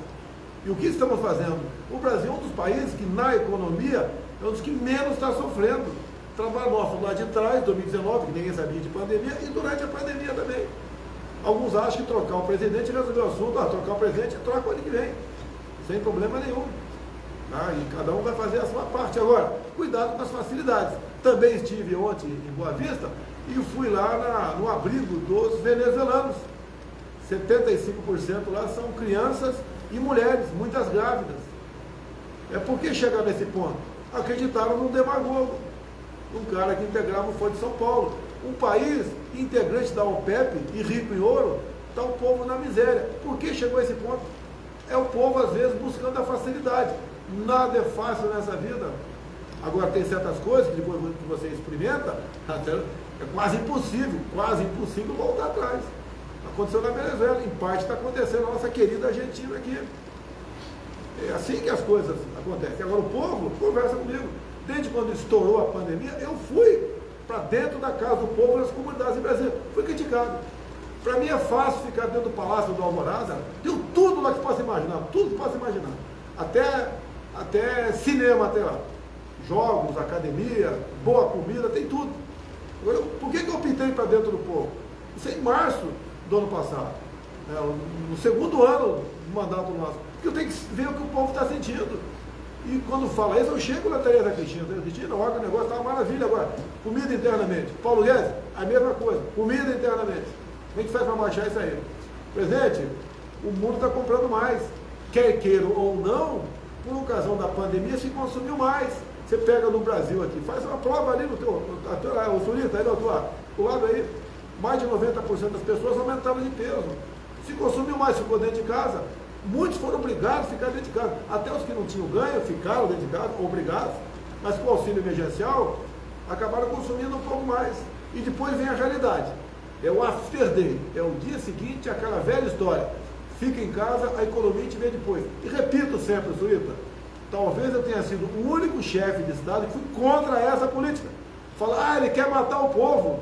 E o que estamos fazendo? O Brasil é um dos países que, na economia, é um dos que menos está sofrendo. Trabalho nosso lá de trás, 2019, que ninguém sabia de pandemia, e durante a pandemia também. Alguns acham que trocar o presidente resolveu o assunto, ah, trocar o presidente troca o ano que vem, sem problema nenhum. Ah, e cada um vai fazer a sua parte. Agora, cuidado com as facilidades. Também estive ontem em Boa Vista e fui lá na, no abrigo dos venezuelanos. 75% lá são crianças e mulheres, muitas grávidas. É por que chegar nesse ponto? Acreditaram num demagogo, um cara que integrava o Fórum de São Paulo. Um país integrante da OPEP e rico em ouro, está o povo na miséria. Por que chegou a esse ponto? É o povo, às vezes, buscando a facilidade. Nada é fácil nessa vida. Agora, tem certas coisas que depois que você experimenta, é quase impossível, quase impossível voltar atrás. Aconteceu na Venezuela, em parte está acontecendo na nossa querida Argentina aqui. É assim que as coisas acontecem. Agora, o povo conversa comigo. Desde quando estourou a pandemia, eu fui para dentro da casa do povo nas comunidades em Brasília. Fui criticado. Para mim é fácil ficar dentro do Palácio do Alvorada. Deu tudo lá que possa imaginar, tudo que possa imaginar. Até, até cinema até lá. Jogos, academia, boa comida, tem tudo. Por que, que eu pintei para dentro do povo? Isso é em março do ano passado. É, no segundo ano do mandato nosso. Porque eu tenho que ver o que o povo está sentindo. E quando fala isso, eu chego na Tereza Cristina. Tereza Cristina, olha o negócio está uma maravilha agora. Comida internamente. Paulo Guedes, a mesma coisa. Comida internamente. A gente faz para marchar isso aí. Presidente, o mundo está comprando mais. Quer queira ou não, por ocasião da pandemia, se consumiu mais. Você pega no Brasil aqui, faz uma prova ali no teu, o Surita, aí do outro lado aí, mais de 90% das pessoas aumentaram de peso. Se consumiu mais, ficou dentro de casa. Muitos foram obrigados a ficar dentro de casa. Até os que não tinham ganho ficaram dentro de casa, obrigados. Mas com o auxílio emergencial, acabaram consumindo um pouco mais. E depois vem a realidade. É o after day. É o dia seguinte, aquela velha história. Fica em casa, a economia te vê depois. E repito sempre, Suíta, talvez eu tenha sido o único chefe de Estado que fui contra essa política. Falar, ah, ele quer matar o povo.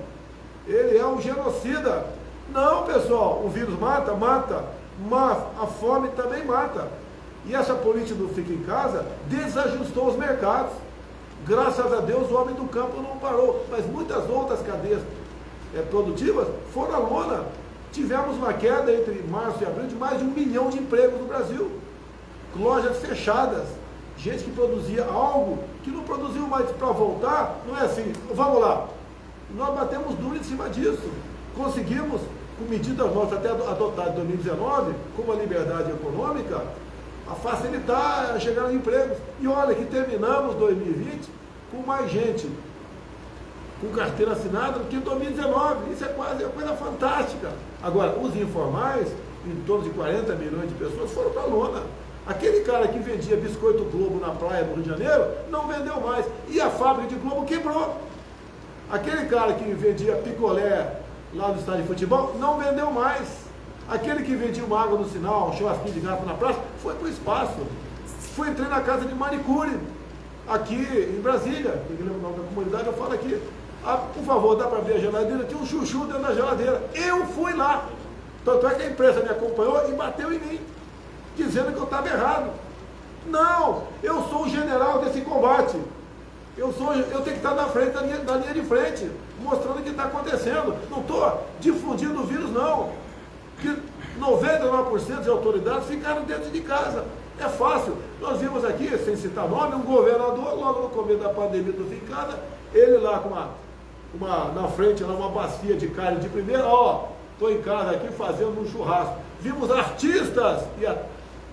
Ele é um genocida. Não, pessoal, o vírus mata, mata, mas a fome também mata. E essa política do fica em casa desajustou os mercados. Graças a Deus o homem do campo não parou, mas muitas outras cadeias é, produtivas foram à lona. Tivemos uma queda entre março e abril de mais de um milhão de empregos no Brasil. Lojas fechadas, gente que produzia algo que não produziu mais para voltar, não é assim, vamos lá. Nós batemos duro em cima disso. Conseguimos, com medidas nossas até adotadas em 2019, como a liberdade econômica, a facilitar a chegada de empregos. E olha que terminamos 2020 com mais gente com carteira assinada do que em 2019. Isso é quase uma coisa fantástica. Agora, os informais, em torno de 40 milhões de pessoas, foram para a lona. Aquele cara que vendia biscoito Globo na praia do Rio de Janeiro não vendeu mais. E a fábrica de Globo quebrou. Aquele cara que vendia picolé lá no estádio de futebol não vendeu mais. Aquele que vendia uma água no sinal, um churrasquinho de gato na praça, foi para o espaço. Foi entrar na casa de manicure, aqui em Brasília. Tem que lembrar da comunidade, eu falo aqui. Ah, por favor, dá para ver a geladeira? Tinha um chuchu dentro da geladeira. Eu fui lá. Tanto é que a imprensa me acompanhou e bateu em mim, dizendo que eu estava errado. Não, eu sou o general desse combate. Eu, sou, eu tenho que estar na frente da linha, da linha de frente, mostrando o que está acontecendo. Não estou difundindo o vírus, não. Que 99% de autoridades ficaram dentro de casa. É fácil. Nós vimos aqui, sem citar nome, um governador, logo no começo da pandemia do Ficada, ele lá com uma, uma, na frente, lá, uma bacia de carne de primeira, ó, estou em casa aqui fazendo um churrasco. Vimos artistas e a,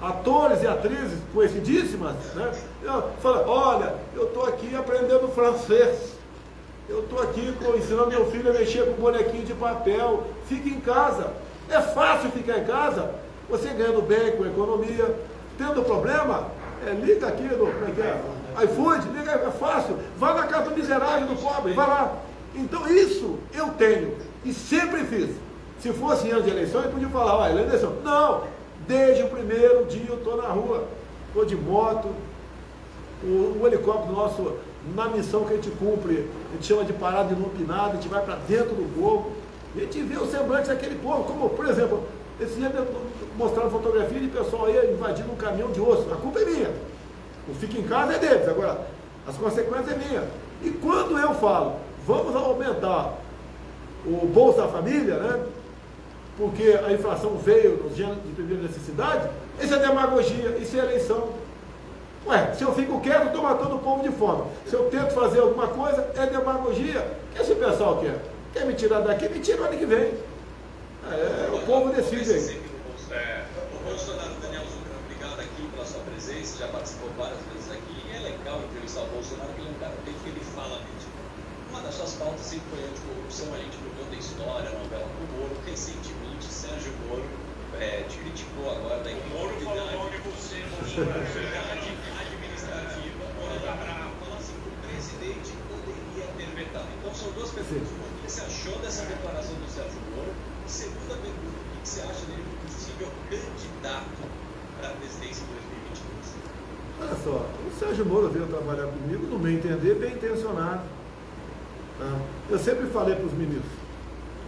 atores e atrizes conhecidíssimas, né? Fala, olha, eu estou aqui aprendendo francês. Eu estou aqui ensinando meu filho a mexer com bonequinho de papel. Fique em casa. É fácil ficar em casa. Você ganhando bem com a economia. Tendo problema, é, liga aqui no é é? iFood, liga, é fácil. Vá na casa do miserável, do pobre, vai lá. Então isso eu tenho e sempre fiz. Se fosse ano de eleição, eu podia falar, olha, eleição. Não, Desde o primeiro dia eu estou na rua. Estou de moto. O, o, helicóptero nosso, na missão que a gente cumpre, a gente chama de parada inopinada, a gente vai para dentro do povo. E a gente vê o semblante daquele povo. Como, por exemplo, esse dia mostraram fotografia de pessoal aí invadindo um caminhão de osso. A culpa é minha. O fica em casa é deles. Agora, as consequências é minha. E quando eu falo, vamos aumentar o Bolsa Família, né? Porque a inflação veio nos dias de primeira necessidade, isso é demagogia, isso é eleição. Ué, se eu fico quieto, estou matando o povo de fome. Se eu tento fazer alguma coisa, é demagogia. O que esse pessoal quer? Quer me tirar daqui? Me tira ano que vem. É, o povo decide aí. O Bolsonaro, Daniel Zucca, obrigado aqui pela sua presença, já participou várias vezes aqui. E é legal entrevistar o Bolsonaro, porque ele é um cara que ele fala mesmo. Uma das suas pautas sempre foi anticorrupção, a gente da história, novela do Moro, recentemente Sérgio Moro é, te criticou agora da incompetência administrativa. Moro está bravo. Falou assim que o presidente poderia ter vetado. Então são duas perguntas. O que você achou dessa declaração do Sérgio Moro? E segunda pergunta, o que você acha dele como possível candidato para a presidência em 2022? Olha só, o Sérgio Moro veio trabalhar comigo, no meu entender, bem intencionado. Tá? Eu sempre falei para os ministros,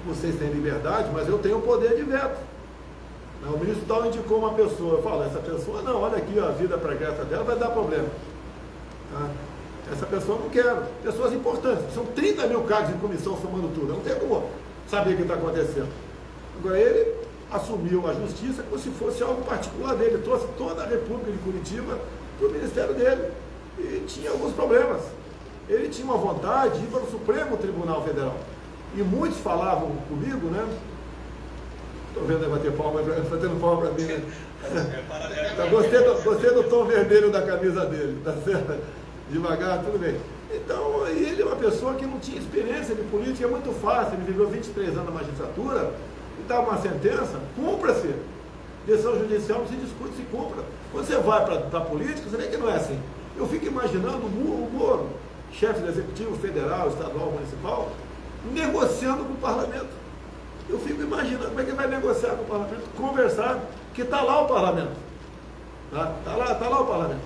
vocês têm liberdade, mas eu tenho o poder de veto. O ministro tal indicou uma pessoa, eu falo, essa pessoa não, olha aqui a vida pregressa dela vai dar problema. Tá? Essa pessoa não quero. Pessoas importantes, são 30 mil cargos em comissão somando tudo, não tenho como saber o que está acontecendo. Agora ele assumiu a justiça como se fosse algo particular dele, trouxe toda a República de Curitiba para o ministério dele. E tinha alguns problemas. Ele tinha uma vontade de ir para o Supremo Tribunal Federal. E muitos falavam comigo, né? Estou vendo bater palma, fazendo palma para mim, né? tá, gostei, do, gostei do tom vermelho da camisa dele, tá certo? Devagar, tudo bem. Então, ele é uma pessoa que não tinha experiência de política, é muito fácil, ele viveu 23 anos na magistratura, e dá uma sentença, cumpra-se. Decisão judicial não se discute, se cumpra. Quando você vai para a política, você vê que não é assim. Eu fico imaginando o Moro, chefe do Executivo Federal, Estadual, Municipal, negociando com o parlamento. Eu fico imaginando como é que vai negociar com o parlamento, conversar, que está lá o parlamento. Está tá lá, tá lá o parlamento.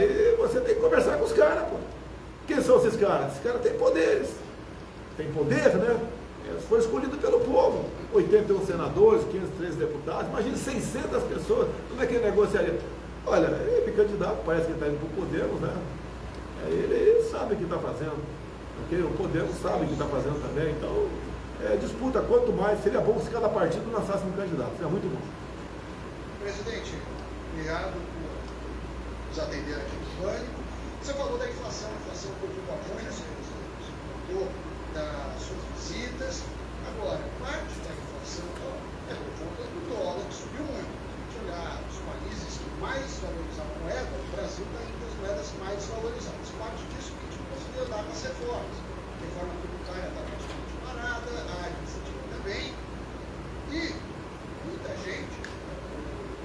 E você tem que conversar com os caras, pô. Quem são esses caras? Esses caras têm poderes. Tem poder, né? Eles foram escolhidos pelo povo. 81 senadores, 513 deputados, imagine 600 pessoas. Como é que ele negociaria? Olha, ele é candidato, parece que está indo para o poder, né? Aí ele sabe o que está fazendo. Ok? O Podemos sabe o que está fazendo também. Então, é, disputa quanto mais, seria bom se cada partido lançasse um candidato. Seria muito bom. Presidente, obrigado por nos atender aqui no Pânico. Você falou da inflação, a inflação preocupa muito, você contou das suas visitas. Agora, parte da inflação é por conta do dólar, que subiu muito. Se a gente olhar os países que mais valorizaram a moeda, o Brasil está entre as moedas mais valorizadas. Com as reformas. A reforma tributária está praticamente parada, a administrativa também. E muita gente,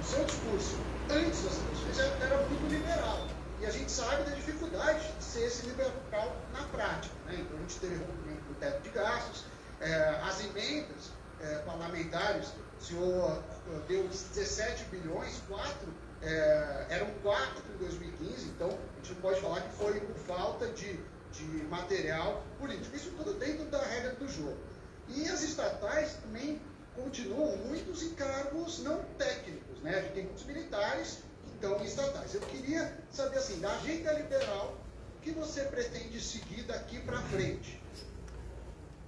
o seu discurso antes das eleições era muito liberal. E a gente sabe da dificuldade de ser esse liberal na prática. Né? Então a gente teve rompimento do teto de gastos, é, as emendas é, parlamentares, o senhor deu 17 bilhões, 4, é, eram 4 em 2015, então a gente não pode falar que foi por falta de, de material político. Isso tudo dentro da regra do jogo. E as estatais também continuam muitos encargos não técnicos. Né? A gente tem muitos militares então estatais. Eu queria saber assim, da agenda liberal, o que você pretende seguir daqui para frente?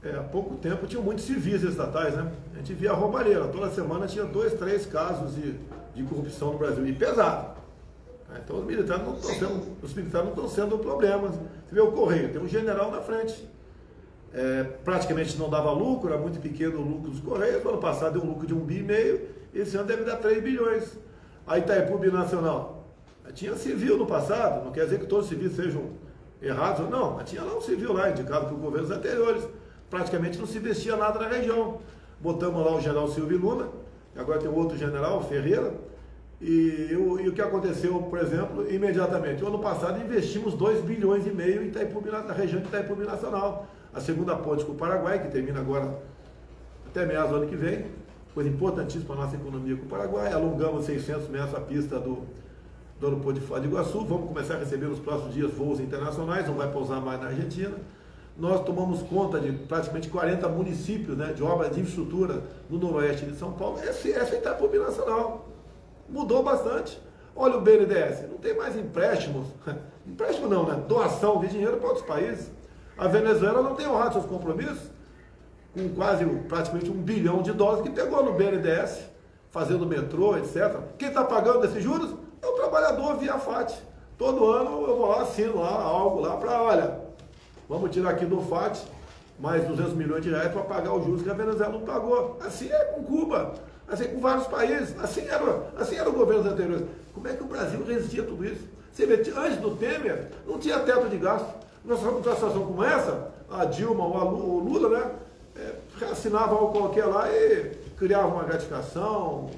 É, há pouco tempo tinham muitos civis estatais, né? A gente via a. Toda semana tinha dois, três casos de, de corrupção no Brasil. E pesado. Então os militares não estão sendo, os militares não estão sendo um problema. Você vê o Correio, tem um general na frente. É, praticamente não dava lucro, era muito pequeno o lucro dos Correios. No ano passado deu um lucro de um bi e meio, esse ano deve dar 3 bilhões. A Itaipu Binacional. Tinha civil no passado, não quer dizer que todos os civis sejam errados, não, mas tinha lá um civil lá, indicado por governos anteriores. Praticamente não se investia nada na região. Botamos lá o general Silvio Luna, agora tem outro general, Ferreira, e, o, e o que aconteceu, por exemplo, imediatamente? O ano passado investimos 2 bilhões e meio em Itaipu, na região de Itaipu Nacional. A segunda ponte com o Paraguai, que termina agora até meados do ano que vem coisa importantíssima para a nossa economia com o Paraguai. Alongamos 600 metros a pista do, do aeroporto de Foz do Iguaçu. Vamos começar a receber nos próximos dias voos internacionais, não vai pousar mais na Argentina. Nós tomamos conta de praticamente 40 municípios né, de obras de infraestrutura no noroeste de São Paulo. Essa, essa é Itaipu Nacional. Mudou bastante. Olha o BNDES, não tem mais empréstimos. Empréstimo não, né? Doação de dinheiro para outros países. A Venezuela não tem honrado seus compromissos com quase praticamente um bilhão de dólares que pegou no BNDES, fazendo metrô, etc. Quem está pagando esses juros é o trabalhador via FAT. Todo ano eu vou lá, assino lá algo lá para, olha, vamos tirar aqui do FAT mais 200 milhões de reais para pagar os juros que a Venezuela não pagou. Assim é com Cuba, assim com vários países, assim era, assim era o governo anterior. Como é que o Brasil resistia a tudo isso? Você vê, antes do Temer, não tinha teto de gasto. Numa situação como essa, a Dilma ou o Lula, né? é, assinava algo qualquer lá e criava uma gratificação,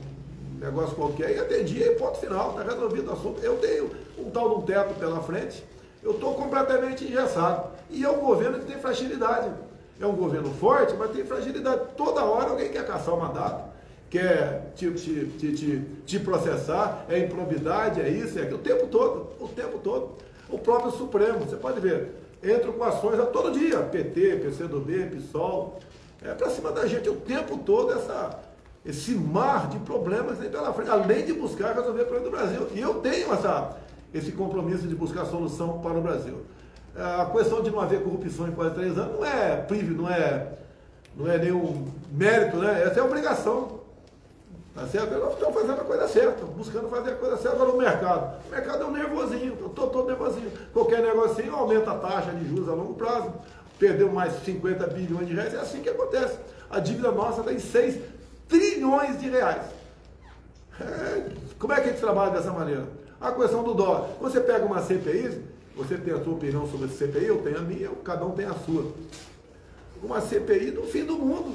um negócio qualquer, e atendia e ponto final, está resolvido o assunto. Eu tenho um tal de um teto pela frente, eu estou completamente engessado. E é um governo que tem fragilidade. É um governo forte, mas tem fragilidade. Toda hora alguém quer caçar o mandato, quer te, te, te, te, processar, é improbidade, é isso, é aquilo, o tempo todo, o tempo todo. O próprio Supremo, você pode ver, entram com ações a todo dia, PT, PCdoB, PSOL, é para cima da gente o tempo todo essa, esse mar de problemas aí pela frente, além de buscar resolver o problema do Brasil. E eu tenho essa, esse compromisso de buscar solução para o Brasil. A questão de não haver corrupção em quase três anos não é prívio, não é, não é nenhum mérito, né? Essa é obrigação. Tá certo? Nós estamos fazendo a coisa certa, buscando fazer a coisa certa. Agora o mercado. O mercado é um nervosinho, eu estou todo nervosinho. Qualquer negocinho aumenta a taxa de juros a longo prazo, perdeu mais 50 bilhões de reais, é assim que acontece. A dívida nossa está em 6 trilhões de reais. É, como é que a gente trabalha dessa maneira? A questão do dólar. Você pega uma CPI, você tem a sua opinião sobre a CPI, eu tenho a minha, cada um tem a sua. Uma CPI do fim do mundo.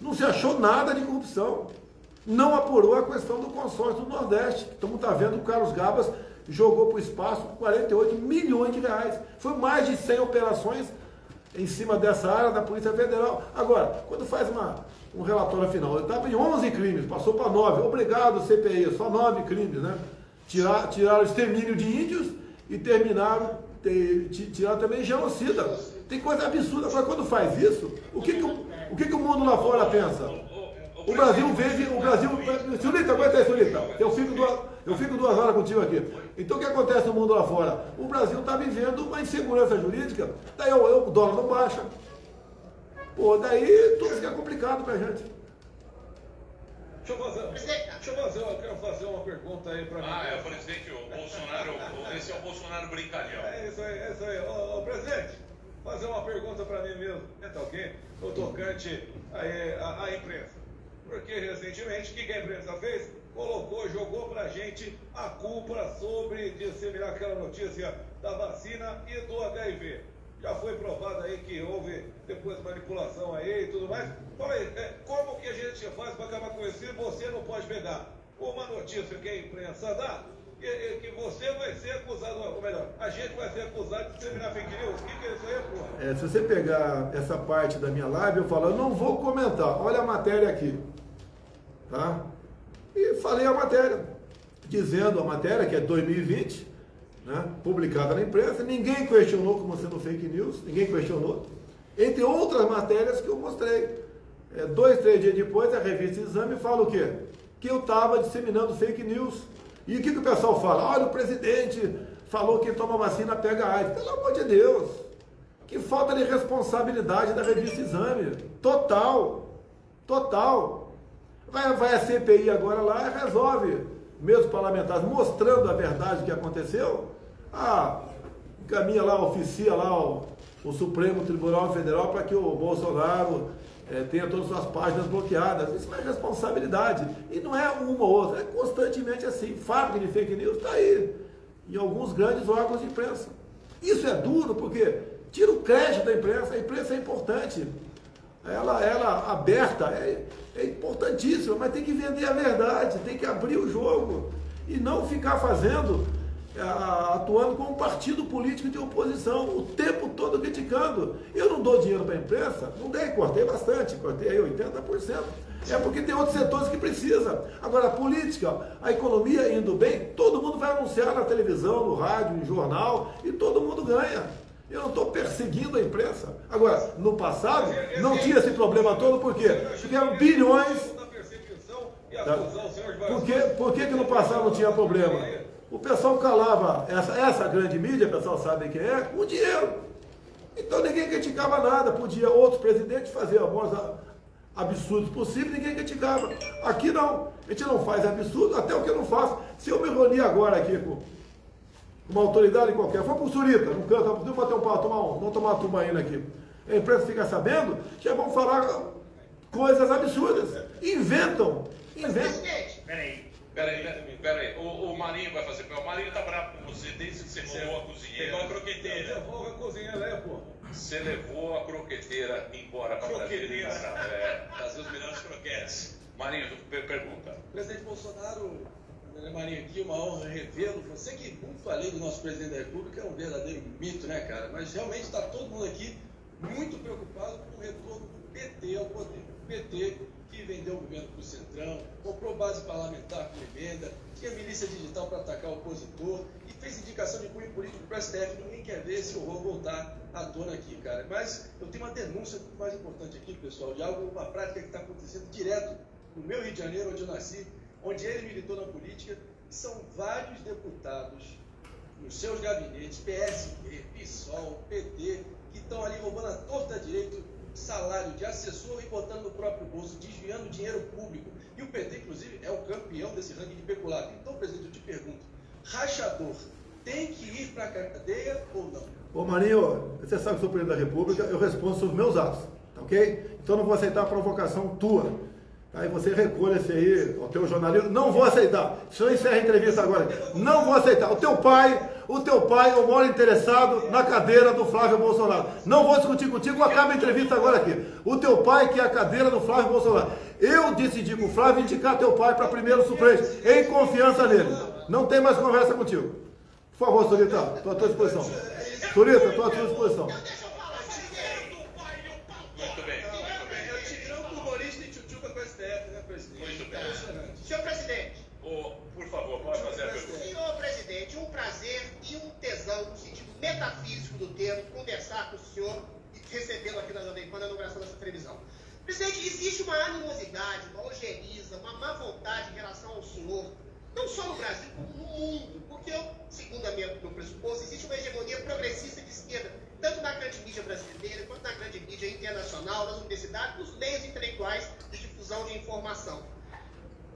Não se achou nada de corrupção. Não apurou a questão do consórcio do Nordeste. Então está vendo o Carlos Gabas jogou para o espaço 48 milhões de reais. Foi mais de 100 operações em cima dessa área da Polícia Federal. Agora, quando faz uma, um relatório final, ele estava em 11 crimes, passou para 9. Obrigado, CPI, só 9 crimes, né? Tirar, tiraram extermínio de índios e terminaram, tiraram também genocida. Tem coisa absurda. Agora, quando faz isso, o que, que, o, o, que, que o mundo lá fora pensa? O Brasil vive, o Brasil. Sulita, aguenta aí, Sulita. Eu fico, duas, eu fico duas horas contigo aqui. Então o que acontece no mundo lá fora? O Brasil está vivendo uma insegurança jurídica, daí o, o dólar não baixa. Pô, daí tudo fica complicado pra gente. Deixa eu fazer, deixa eu fazer, eu quero fazer uma pergunta aí para mim. Ah, é o presidente, o Bolsonaro, esse é o Bolsonaro brincalhão. É isso aí, é isso aí. Ô, ô presidente, fazer uma pergunta para mim mesmo, é tá ok? O tocante aí, a, a imprensa. Porque recentemente, o que a imprensa fez? Colocou, jogou pra gente a culpa sobre disseminar aquela notícia da vacina e do HIV. Já foi provado aí que houve depois manipulação aí e tudo mais. Fala aí, é, como que a gente faz para acabar com isso? Se você não pode pegar uma notícia que a imprensa dá, que, que você vai ser acusado, ou melhor, a gente vai ser acusado de disseminar fake news. É, se você pegar essa parte da minha live, eu falo, eu não vou comentar. Olha a matéria aqui. Tá? E falei a matéria, dizendo a matéria, que é 2020, né, publicada na imprensa, ninguém questionou como sendo fake news, ninguém questionou. Entre outras matérias que eu mostrei. É, dois, três dias depois, a revista Exame fala o quê? Que eu estava disseminando fake news. E o que, que o pessoal fala? Olha, o presidente falou que toma vacina pega AIDS. Pelo amor de Deus! Que falta de responsabilidade da revista Exame. Total. Total. Vai, vai a CPI agora lá e resolve, mesmo parlamentares, mostrando a verdade que aconteceu. Ah, encaminha lá, oficia lá o, o Supremo Tribunal Federal para que o Bolsonaro é, tenha todas as suas páginas bloqueadas. Isso não é responsabilidade. E não é uma ou outra, é constantemente assim. Fábrica de fake news está aí, em alguns grandes órgãos de imprensa. Isso é duro porque tira o crédito da imprensa, a imprensa é importante. Ela, ela aberta é, é importantíssima, mas tem que vender a verdade, tem que abrir o jogo e não ficar fazendo atuando como partido político de oposição, o tempo todo criticando. Eu não dou dinheiro para a imprensa, não dei, cortei bastante, cortei aí 80%. É porque tem outros setores que precisa. Agora, a política, a economia indo bem, todo mundo vai anunciar na televisão, no rádio, no jornal, e todo mundo ganha. Eu não estou perseguindo a imprensa. Agora, no passado, não tinha esse problema todo, por quê? Porque eram bilhões. Tá? Por, que, por que, que no passado não tinha problema? O pessoal calava essa, essa grande mídia, o pessoal sabe quem é, com dinheiro. Então ninguém criticava nada, podia outros presidentes fazer amores absurdos possíveis, ninguém criticava. Aqui não, a gente não faz absurdo, até o que eu não faço. Se eu me reunir agora aqui com uma autoridade qualquer, for para o Surita, no canto, vamos bater um pau, tomar um, vamos tomar uma tubaína aqui. A imprensa fica sabendo, já vão falar coisas absurdas. Inventam, inventam. Peraí. Peraí, peraí. O, o Marinho vai fazer. O Marinho tá bravo com você desde que você levou a cozinheira. Pegou a croqueteira. Levou a cozinheira, né, pô? Você levou a croqueteira embora para Croqueteira. É, fazer os melhores croquetes. Marinho, per pergunta. Presidente Bolsonaro, Marinho aqui, uma honra revê-lo. Você que, muito além do nosso presidente da República, é um verdadeiro mito, né, cara? Mas realmente está todo mundo aqui muito preocupado com o retorno do PT ao poder. O PT que vendeu o governo para o Centrão, comprou base parlamentar com emenda, tinha milícia digital para atacar o opositor e fez indicação de cunho político para o STF. Ninguém quer ver esse horror voltar à tona aqui, cara. Mas eu tenho uma denúncia mais importante aqui, pessoal, de algo, uma prática que está acontecendo direto no meu Rio de Janeiro, onde eu nasci, onde ele militou na política. São vários deputados nos seus gabinetes, PSB, PSOL, PT, que estão ali roubando a torta direito salário de assessor e botando no próprio bolso, desviando dinheiro público. E o PT, inclusive, é o campeão desse ranking de peculato. Então, presidente, eu te pergunto: rachador tem que ir para a cadeia ou não? Ô Marinho, você sabe que sou presidente da República, eu respondo sobre meus atos, tá ok? Então não vou aceitar a provocação tua. Aí você recolha esse aí, o teu jornalismo. Não vou aceitar. Se eu encerro a entrevista agora. Não vou aceitar. O teu pai, o teu pai é o interessado na cadeira do Flávio Bolsonaro. Não vou discutir contigo, acaba a entrevista agora aqui. O teu pai que é a cadeira do Flávio Bolsonaro. Eu decidi com o Flávio indicar teu pai para primeiro suplente, em confiança nele. Não tem mais conversa contigo. Por favor, Surita, estou à tua disposição. Surita, estou à tua disposição. Muito bem. É o Tigrão com humorista e tchutchuca com o STF, né, presidente? Muito bem. Impressionante. Senhor presidente, Ô, por favor, pode fazer a pergunta. senhor presidente, um prazer e um tesão no sentido metafísico do termo conversar com o senhor e recebê-lo aqui na Jovem Pan na inauguração dessa televisão. Presidente, existe uma animosidade, uma ojeriza, uma má vontade em relação ao senhor, não só no Brasil, como no mundo. Porque, eu, segundo a minha, meu pressuposto, existe uma hegemonia progressista de esquerda, tanto na grande mídia brasileira, quanto na grande mídia internacional, nas universidades, nos meios intelectuais de difusão de informação.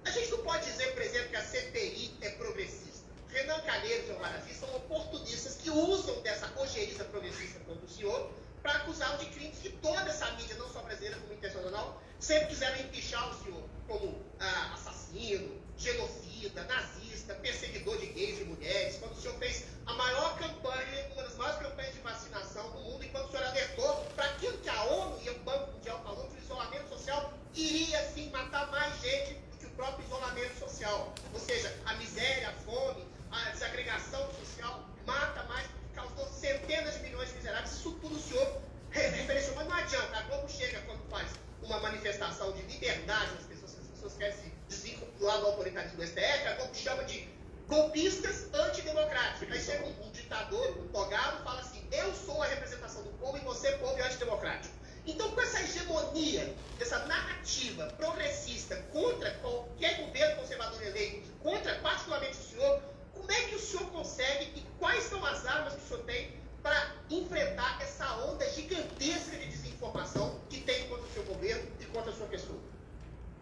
A gente não pode dizer, por exemplo, que a CPI é progressista. Renan Calheiros e Omar Aziz são oportunistas que usam dessa ojeriza progressista contra o senhor para acusá-lo de crimes que toda essa mídia, não só brasileira como internacional, sempre quiseram empichar o senhor como ah, assassino, genocida, nazista, perseguidor de gays e mulheres, quando o senhor fez a maior campanha, uma das maiores campanhas de vacinação do mundo, enquanto o senhor alertou para aquilo que a ONU e o Banco Mundial falou, que o isolamento social iria sim matar mais gente o próprio isolamento social. Ou seja, a miséria, a fome, a desagregação social mata mais, causou centenas de milhões de miseráveis. Isso tudo o senhor referenciou. Mas não adianta, a Globo chega quando faz uma manifestação de liberdade das pessoas, as pessoas querem se desvincular do autoritarismo do STF, a Globo chama de golpistas antidemocráticos. Aí chega um, um ditador, um togado, fala assim: eu sou a representação do povo e você, povo, antidemocrático. Então, com essa hegemonia, essa narrativa progressista contra qualquer governo conservador eleito, contra particularmente o senhor, como é que o senhor consegue e quais são as armas que o senhor tem para enfrentar essa onda gigantesca de desinformação que tem contra o seu governo e contra a sua pessoa?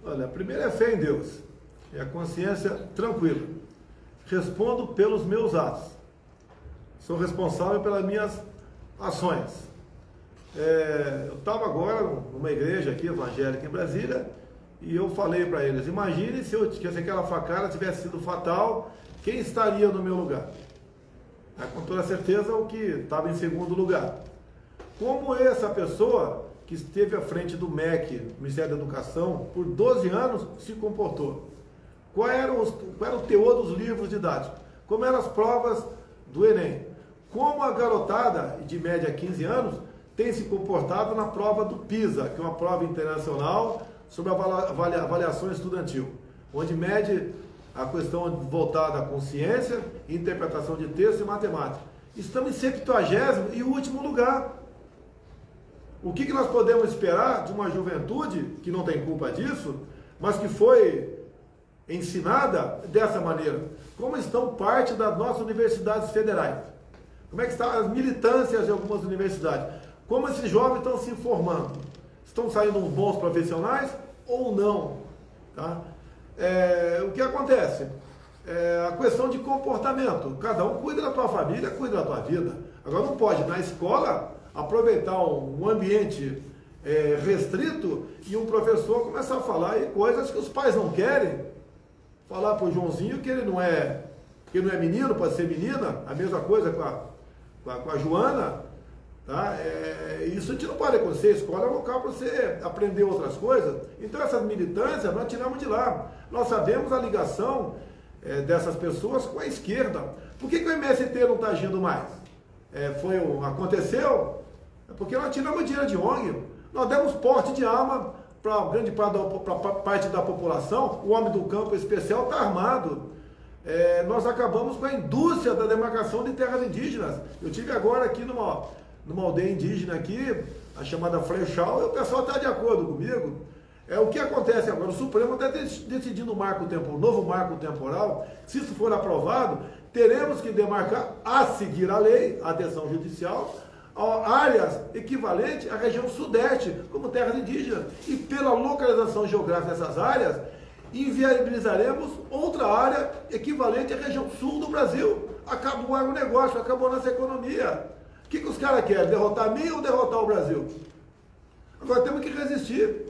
Olha, a primeira é fé em Deus. É a consciência tranquila. Respondo pelos meus atos. Sou responsável pelas minhas ações. É, eu estava agora numa igreja aqui, evangélica em Brasília, e eu falei para eles: imagine se, eu, se aquela facada tivesse sido fatal, quem estaria no meu lugar? É, com toda certeza o que estava em segundo lugar. Como essa pessoa que esteve à frente do MEC, Ministério da Educação, por 12 anos, se comportou? Qual era, os, qual era o teor dos livros didáticos? Como eram as provas do Enem? Como a garotada, de média 15 anos, tem se comportado na prova do PISA, que é uma prova internacional sobre a avaliação estudantil, onde mede a questão voltada à consciência, interpretação de texto e matemática. Estamos em 70 e último lugar. O que, que nós podemos esperar de uma juventude que não tem culpa disso, mas que foi ensinada dessa maneira? Como estão parte das nossas universidades federais? Como é que estão as militâncias de algumas universidades? Como esses jovens estão se formando? Estão saindo bons profissionais ou não? Tá? É, o que acontece? É, a questão de comportamento. Cada um cuida da tua família, cuida da tua vida. Agora não pode, na escola, aproveitar um, ambiente é, restrito e um professor começar a falar coisas que os pais não querem. Falar para o Joãozinho que ele não é que não é menino, pode ser menina, a mesma coisa com a, com a, com a Joana. Tá? É, isso a gente não pode acontecer. Escola é um local para você aprender outras coisas. Então, essas militâncias nós tiramos de lá. Nós sabemos a ligação é, dessas pessoas com a esquerda. Por que, que o MST não está agindo mais? É, foi um, aconteceu? É porque nós tiramos dinheiro de ONG. Nós demos porte de arma para grande parte da, parte da população. O homem do campo especial está armado. É, nós acabamos com a indústria da demarcação de terras indígenas. Eu tive agora aqui numa numa aldeia indígena aqui, a chamada Frechal, e o pessoal está de acordo comigo. É o que acontece agora. O Supremo está decidindo um marco temporal, um novo marco temporal. Se isso for aprovado, teremos que demarcar, a seguir a lei, a decisão judicial, áreas equivalentes à região sudeste, como terras indígenas. E pela localização geográfica dessas áreas, inviabilizaremos outra área equivalente à região sul do Brasil. Acabou o agronegócio, acabou nossa economia. O que, que os caras querem? Derrotar mim ou derrotar o Brasil? Agora temos que resistir.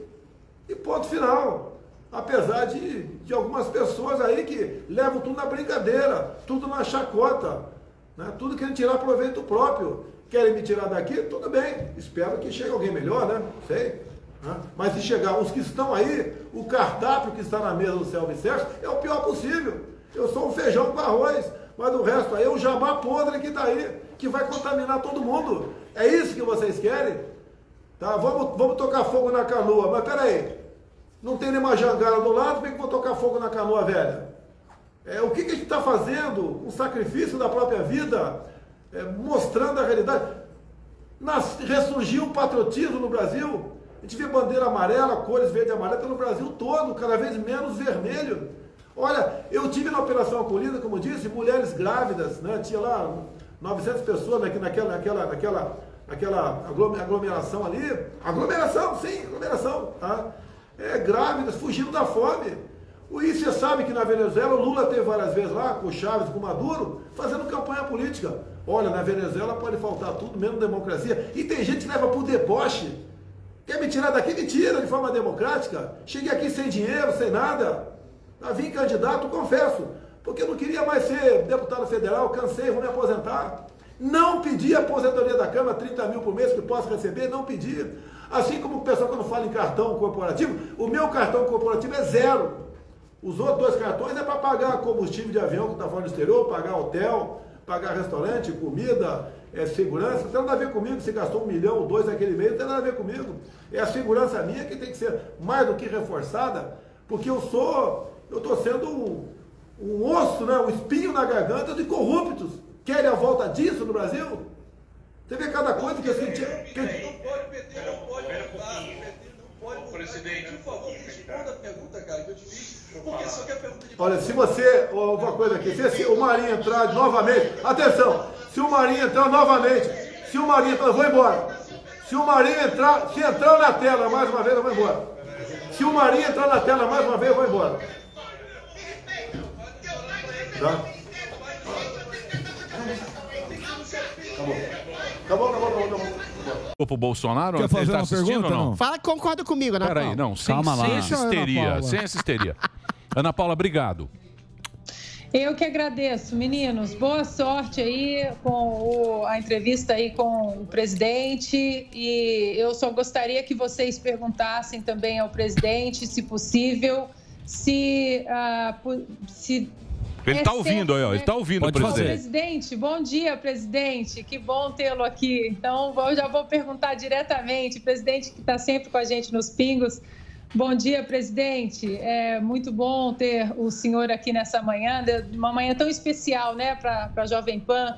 E ponto final. Apesar de, de algumas pessoas aí que levam tudo na brincadeira, tudo na chacota, né? tudo querendo tirar proveito próprio. Querem me tirar daqui? Tudo bem. Espero que chegue alguém melhor, né? Sei. Né? Mas se chegar os que estão aí, o cardápio que está na mesa do self-service é o pior possível. Eu sou um feijão com arroz, mas o resto aí é o jabá podre que está aí que vai contaminar todo mundo. É isso que vocês querem? Tá? Vamos, vamos tocar fogo na canoa. Mas peraí, não tem nenhuma jangada do lado, como é que vou tocar fogo na canoa velha? É, o que, que a gente está fazendo? Um sacrifício da própria vida, é, mostrando a realidade. Nas, ressurgiu o patriotismo no Brasil. A gente vê bandeira amarela, cores verde e amarela pelo Brasil todo, cada vez menos vermelho. Olha, eu tive na Operação Acolhida, como disse, mulheres grávidas, né? Tinha lá 900 pessoas naquela, naquela, naquela, naquela aglomeração ali. Aglomeração, sim, aglomeração, tá? É, grávidas fugindo da fome. E você sabe que na Venezuela o Lula teve várias vezes lá, com o Chaves, com o Maduro, fazendo campanha política. Olha, na Venezuela pode faltar tudo, menos democracia. E tem gente que leva por deboche. Quer me tirar daqui? Me tira de forma democrática. Cheguei aqui sem dinheiro, sem nada. Eu vim candidato, confesso. Porque eu não queria mais ser deputado federal, cansei, vou me aposentar. Não pedi aposentadoria da Câmara, 30 mil por mês que posso receber, não pedi. Assim como o pessoal quando fala em cartão corporativo, o meu cartão corporativo é zero. Os outros dois cartões é para pagar combustível de avião que está fora do exterior, pagar hotel, pagar restaurante, comida, é, segurança. Não tem nada a ver comigo se gastou um milhão, dois naquele meio, não tem nada a ver comigo. É a segurança minha que tem que ser mais do que reforçada, porque eu sou, eu estou sendo um, um osso, né, um espinho na garganta de corruptos. Querem a volta disso no Brasil? Você vê cada coisa que eu senti. Que... Não pode meter, não pode voltar, não pode. Presidente, por favor, responda a pergunta, cara, que eu te fiz. Olha, se você. Uma coisa aqui, se o Marinho entrar novamente. Atenção! Se o Marinho entrar novamente. Se o Marinho entrar. Eu vou embora. Se o Marinho entrar. Se entrar na tela mais uma vez, eu vou embora. Se o Marinho entrar na tela mais uma vez, eu vou embora. Tá? Acabou. Acabou, acabou, acabou, acabou. Pro Bolsonaro? Quer fazer Ele tá uma assistindo pergunta, ou não? não? Fala que concorda comigo, Ana Peraí, Paula. não, sem, Calma lá. sem essa Deixa a Ana histeria, Paula. sem essa histeria. Ana Paula, obrigado. Eu que agradeço, meninos. Boa sorte aí com o- a entrevista aí com o presidente. E eu só gostaria que vocês perguntassem também ao presidente, se possível, se, ah, se Ele É tá ouvindo aí, ó. certo, Ele tá ouvindo Ô, presidente. presidente, bom dia, presidente. Que bom tê-lo aqui. Então, eu já vou perguntar diretamente. Presidente que está sempre com a gente nos pingos. Bom dia, presidente. É muito bom ter o senhor aqui nessa manhã, de uma manhã tão especial, né, para a Jovem Pan.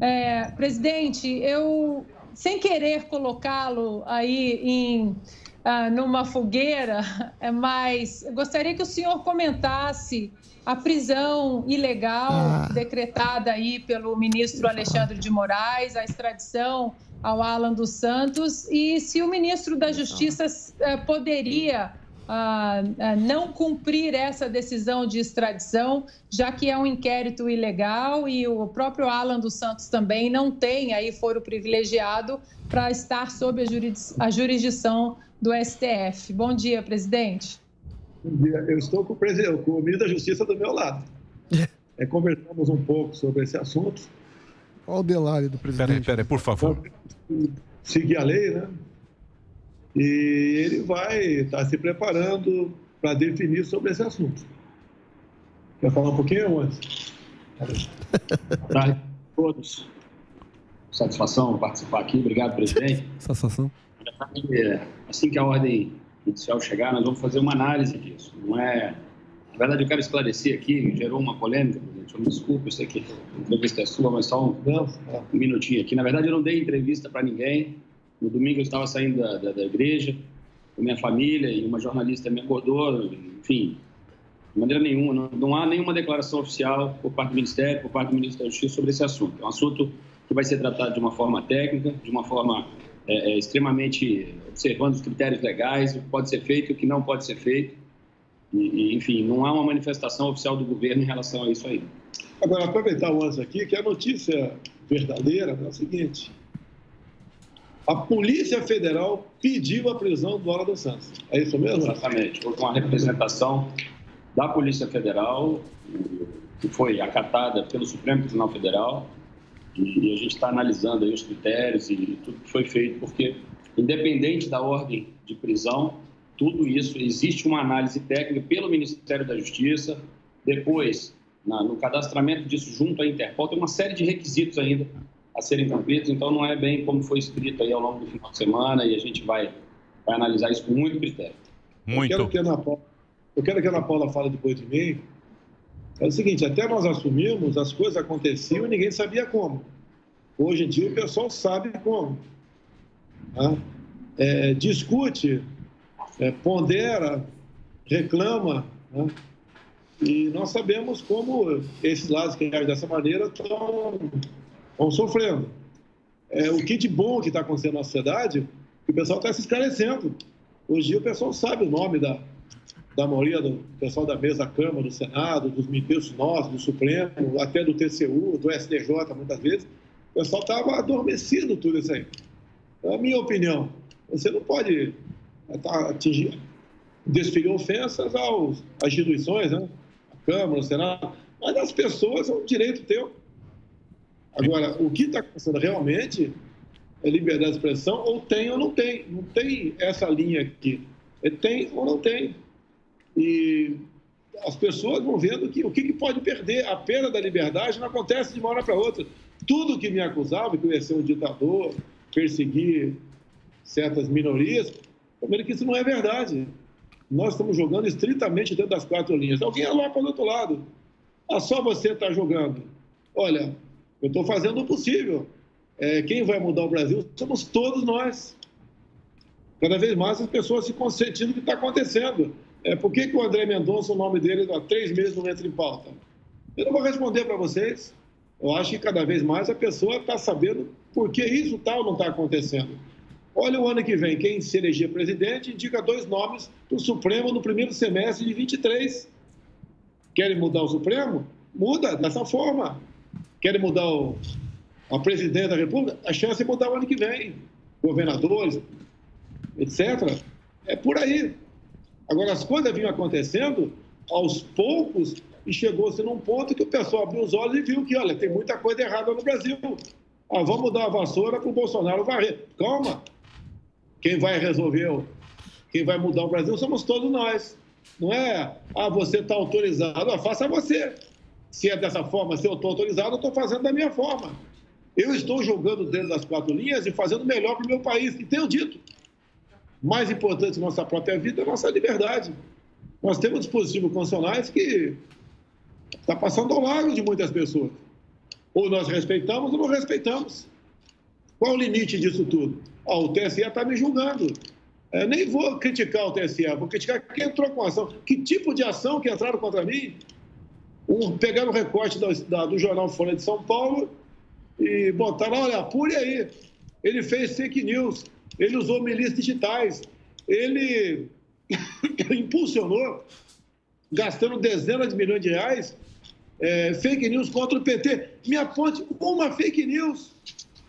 É, presidente, eu, sem querer colocá-lo aí em ah, numa fogueira, é, mas gostaria que o senhor comentasse a prisão ilegal decretada aí pelo ministro Alexandre de Moraes, a extradição ao Alan dos Santos e se o ministro da Justiça eh, poderia ah, ah, não cumprir essa decisão de extradição, já que é um inquérito ilegal e o próprio Alan dos Santos também não tem aí foro privilegiado para estar sob a jurisdição do STF. Bom dia, presidente. Bom dia. Eu estou com o, presidente, com o ministro da Justiça do meu lado. É, conversamos um pouco sobre esse assunto. Olha o delário do presidente. Peraí, peraí, por favor. Seguir a lei, né? E ele vai estar se preparando para definir sobre esse assunto. Quer falar um pouquinho antes? Boa tarde a todos. Satisfação participar aqui. Obrigado, presidente. Satisfação. É, Assim que a ordem judicial chegar, nós vamos fazer uma análise disso. Não é... Na verdade, eu quero esclarecer aqui, gerou uma polêmica, presidente. Eu me desculpe, eu sei que a entrevista é sua, mas só um, um minutinho aqui. Na verdade, eu não dei entrevista para ninguém. No domingo eu estava saindo da, da, da igreja com minha família e uma jornalista me acordou, enfim, de maneira nenhuma, não, não há nenhuma declaração oficial por parte do Ministério, por parte do Ministro da Justiça sobre esse assunto. É um assunto que vai ser tratado de uma forma técnica, de uma forma é, é, extremamente observando os critérios legais, o que pode ser feito e o que não pode ser feito. E, e, enfim, não há uma manifestação oficial do governo em relação a isso aí. Agora, aproveitar o lance aqui, que a notícia verdadeira é o seguinte. A Polícia Federal pediu a prisão do Alan Santos. É isso mesmo? Exatamente. Houve uma representação da Polícia Federal, que foi acatada pelo Supremo Tribunal Federal, e a gente está analisando aí os critérios e tudo que foi feito, porque, independente da ordem de prisão, tudo isso, existe uma análise técnica pelo Ministério da Justiça, depois, na, no cadastramento disso junto à Interpol, tem uma série de requisitos ainda a serem cumpridos, então não é bem como foi escrito aí ao longo do final de semana, e a gente vai, vai analisar isso com muito critério. Eu quero, que a Ana Paula, eu quero que a Ana Paula fale depois de mim. É o seguinte, até nós assumimos, as coisas aconteciam e ninguém sabia como. Hoje em dia o pessoal sabe como. Né? é, discute, é, pondera, reclama, né? e nós sabemos como esses lados que agem dessa maneira estão, estão sofrendo. É, o que de bom que está acontecendo na sociedade, o pessoal está se esclarecendo. Hoje o pessoal sabe o nome da, da maioria do pessoal da mesa da Câmara, do Senado, dos ministros nossos, do Supremo, até do TCU, do STJ, muitas vezes. O pessoal estava adormecido tudo isso aí. É a minha opinião. Você não pode tá, atingir, desferir ofensas aos, às instituições, né? a Câmara, o Senado, mas as pessoas é um direito teu. Agora, o que está acontecendo realmente é liberdade de expressão, ou tem ou não tem. Não tem essa linha aqui. É tem ou não tem. E as pessoas vão vendo que o que, que pode perder. A perda da liberdade não acontece de uma hora para outra. Tudo que me acusava, que eu ia ser um ditador, perseguir certas minorias, primeiro que isso não é verdade. Nós estamos jogando estritamente dentro das quatro linhas. Alguém é lá para o outro lado. Ah, só você está jogando. Olha, eu estou fazendo o possível. É, quem vai mudar o Brasil somos todos nós. Cada vez mais as pessoas se consentindo do que está acontecendo. É, por que, que o André Mendonça, o nome dele, há três meses não entra em pauta? Eu não vou responder para vocês. Eu acho que cada vez mais a pessoa está sabendo por que isso tal não está acontecendo. Olha o ano que vem, quem se eleger presidente indica dois nomes para o Supremo no primeiro semestre de 23. Querem mudar o Supremo? Muda dessa forma. Querem mudar o, a presidente da República? A chance é mudar o ano que vem. Governadores, etc. É por aí. Agora, as coisas vinham acontecendo aos poucos e chegou-se num ponto que o pessoal abriu os olhos e viu que, olha, tem muita coisa errada no Brasil. Ah, vamos dar a vassoura para o Bolsonaro varrer. Calma. Quem vai resolver, quem vai mudar o Brasil somos todos nós. Não é, ah, você está autorizado. Ah, faça você. Se é dessa forma, se eu estou autorizado, eu estou fazendo da minha forma. Eu estou jogando dentro das quatro linhas e fazendo melhor para o meu país. E tenho dito, mais importante que nossa própria vida é a nossa liberdade. Nós temos dispositivos constitucionais que está passando ao largo de muitas pessoas. Ou nós respeitamos ou não respeitamos. Qual o limite disso tudo? Ah, o TSE está me julgando. Eu nem vou criticar o TSE, vou criticar quem entrou com ação. Que tipo de ação que entraram contra mim? Um, pegaram o recorte da, da, do jornal Folha de São Paulo e botaram, olha, apure aí. Ele fez fake news ele usou milícias digitais, ele impulsionou, gastando dezenas de milhões de reais, é, fake news contra o PT. Me aponte uma fake news.